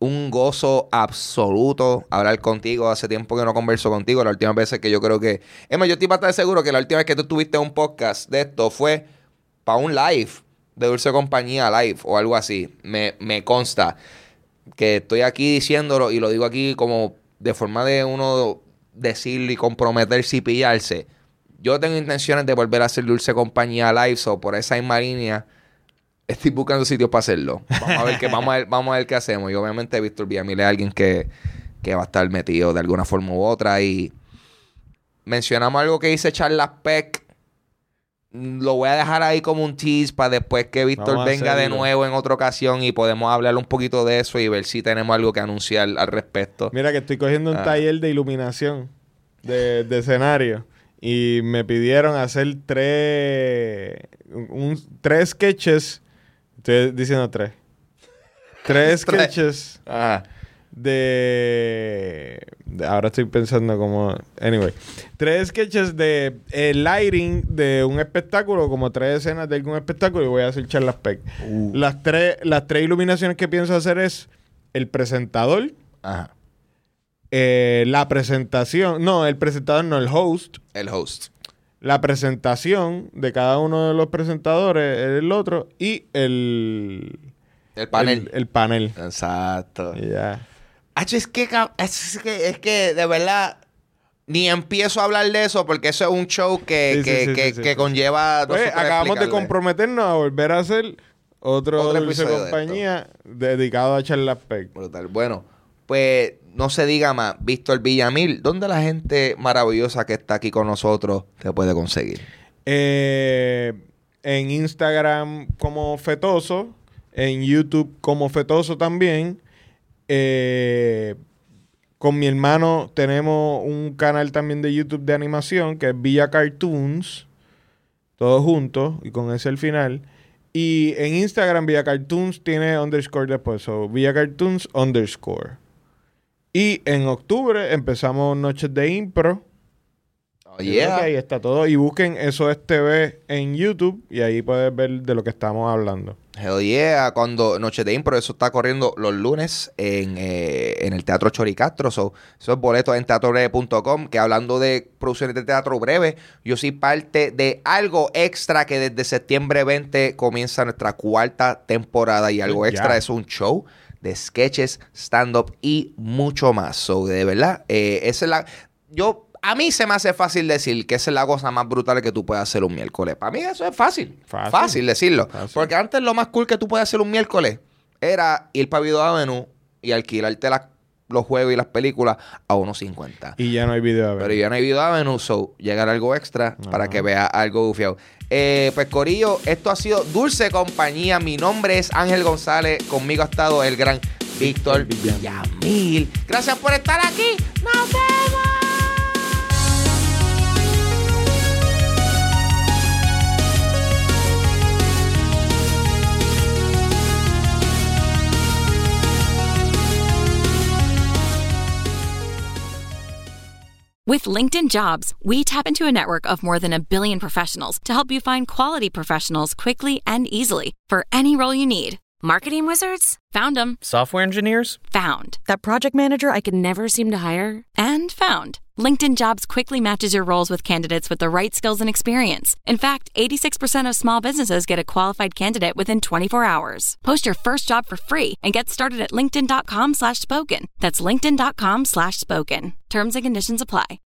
un gozo absoluto hablar contigo. Hace tiempo que no converso contigo. La última vez que yo creo que. Es más, yo estoy bastante seguro que la última vez que tú tuviste un podcast de esto fue para un live de Dulce Compañía Live o algo así. Me, me consta que estoy aquí diciéndolo y lo digo aquí como de forma de uno decirlo y comprometerse y pillarse. Yo tengo intenciones de volver a hacer Dulce Compañía Live, o por esa misma línea estoy buscando sitios para hacerlo. Vamos a ver qué, vamos a ver, vamos a ver qué hacemos. Y obviamente Víctor Villamil es alguien que, que va a estar metido de alguna forma u otra. Y mencionamos algo que dice Charlas Peck. Lo voy a dejar ahí como un tease para después que Víctor venga de nuevo en otra ocasión y podemos hablar un poquito de eso y ver si tenemos algo que anunciar al respecto. Mira que estoy cogiendo un ah. taller de iluminación de, de escenario y me pidieron hacer tres, un, tres sketches Estoy diciendo tres. Tres sketches de, Ahora estoy pensando como... Anyway. Tres sketches de el lighting de un espectáculo, como tres escenas de algún espectáculo y voy a hacer charlas pec. Uh. Las, tres, las tres iluminaciones que pienso hacer es el presentador. Ajá. Eh, la presentación... No, el presentador no, el host. El host la presentación de cada uno de los presentadores, el otro, y el... El panel. El, panel. Exacto. Ya. Es que, es que, es que de verdad ni empiezo a hablar de eso porque eso es un show que, que, conlleva... Pues, acabamos de comprometernos a volver a hacer otro, otro episodio de compañía dedicado a charlas Brutal. Bueno, pues no se diga más, Víctor Villamil, ¿dónde la gente maravillosa que está aquí con nosotros te puede conseguir? Eh, en Instagram como Fetoso, en YouTube como Fetoso también. Eh, con mi hermano tenemos un canal también de YouTube de animación que es Villa Cartoons, todos juntos y con ese el final. Y en Instagram Villa Cartoons tiene underscore después, so Villa Cartoons underscore. Y en octubre empezamos Noches de Impro. Oh, ahí está todo. Y busquen Eso es TV en YouTube y ahí puedes ver de lo que estamos hablando. Hell yeah, cuando Noche de Impro, eso está corriendo los lunes en, eh, en el Teatro Choricastro. So, esos boletos en teatrobreve.com. Que hablando de producciones de teatro breve, yo soy parte de algo extra que desde septiembre 20 comienza nuestra cuarta temporada. Y algo extra es un show de sketches, stand-up y mucho más. So, de verdad, eh, esa es la. Yo a mí se me hace fácil decir que esa es la cosa más brutal que tú puedes hacer un miércoles. Para mí eso es fácil. Fácil, decirlo. Porque antes lo más cool que tú puedes hacer un miércoles era ir para Video Avenue y alquilarte los juegos y las películas a 1.50. Y ya no hay Video Avenue. Pero ya no hay Video Avenue, so llegar algo extra para que vea algo gufiado. Eh, pues Corillo, esto ha sido Dulce Compañía. Mi nombre es Ángel González. Conmigo ha estado el gran Víctor Villamil. Gracias por estar aquí. Nos vemos. With LinkedIn Jobs, we tap into a network of more than a billion professionals to help you find quality professionals quickly and easily for any role you need. Marketing wizards? Found them. Software engineers? Found. That project manager I could never seem to hire? And found. LinkedIn Jobs quickly matches your roles with candidates with the right skills and experience. In fact, 86% of small businesses get a qualified candidate within 24 hours. Post your first job for free and get started at linkedin.com slash spoken. That's linkedin.com slash spoken. Terms and conditions apply.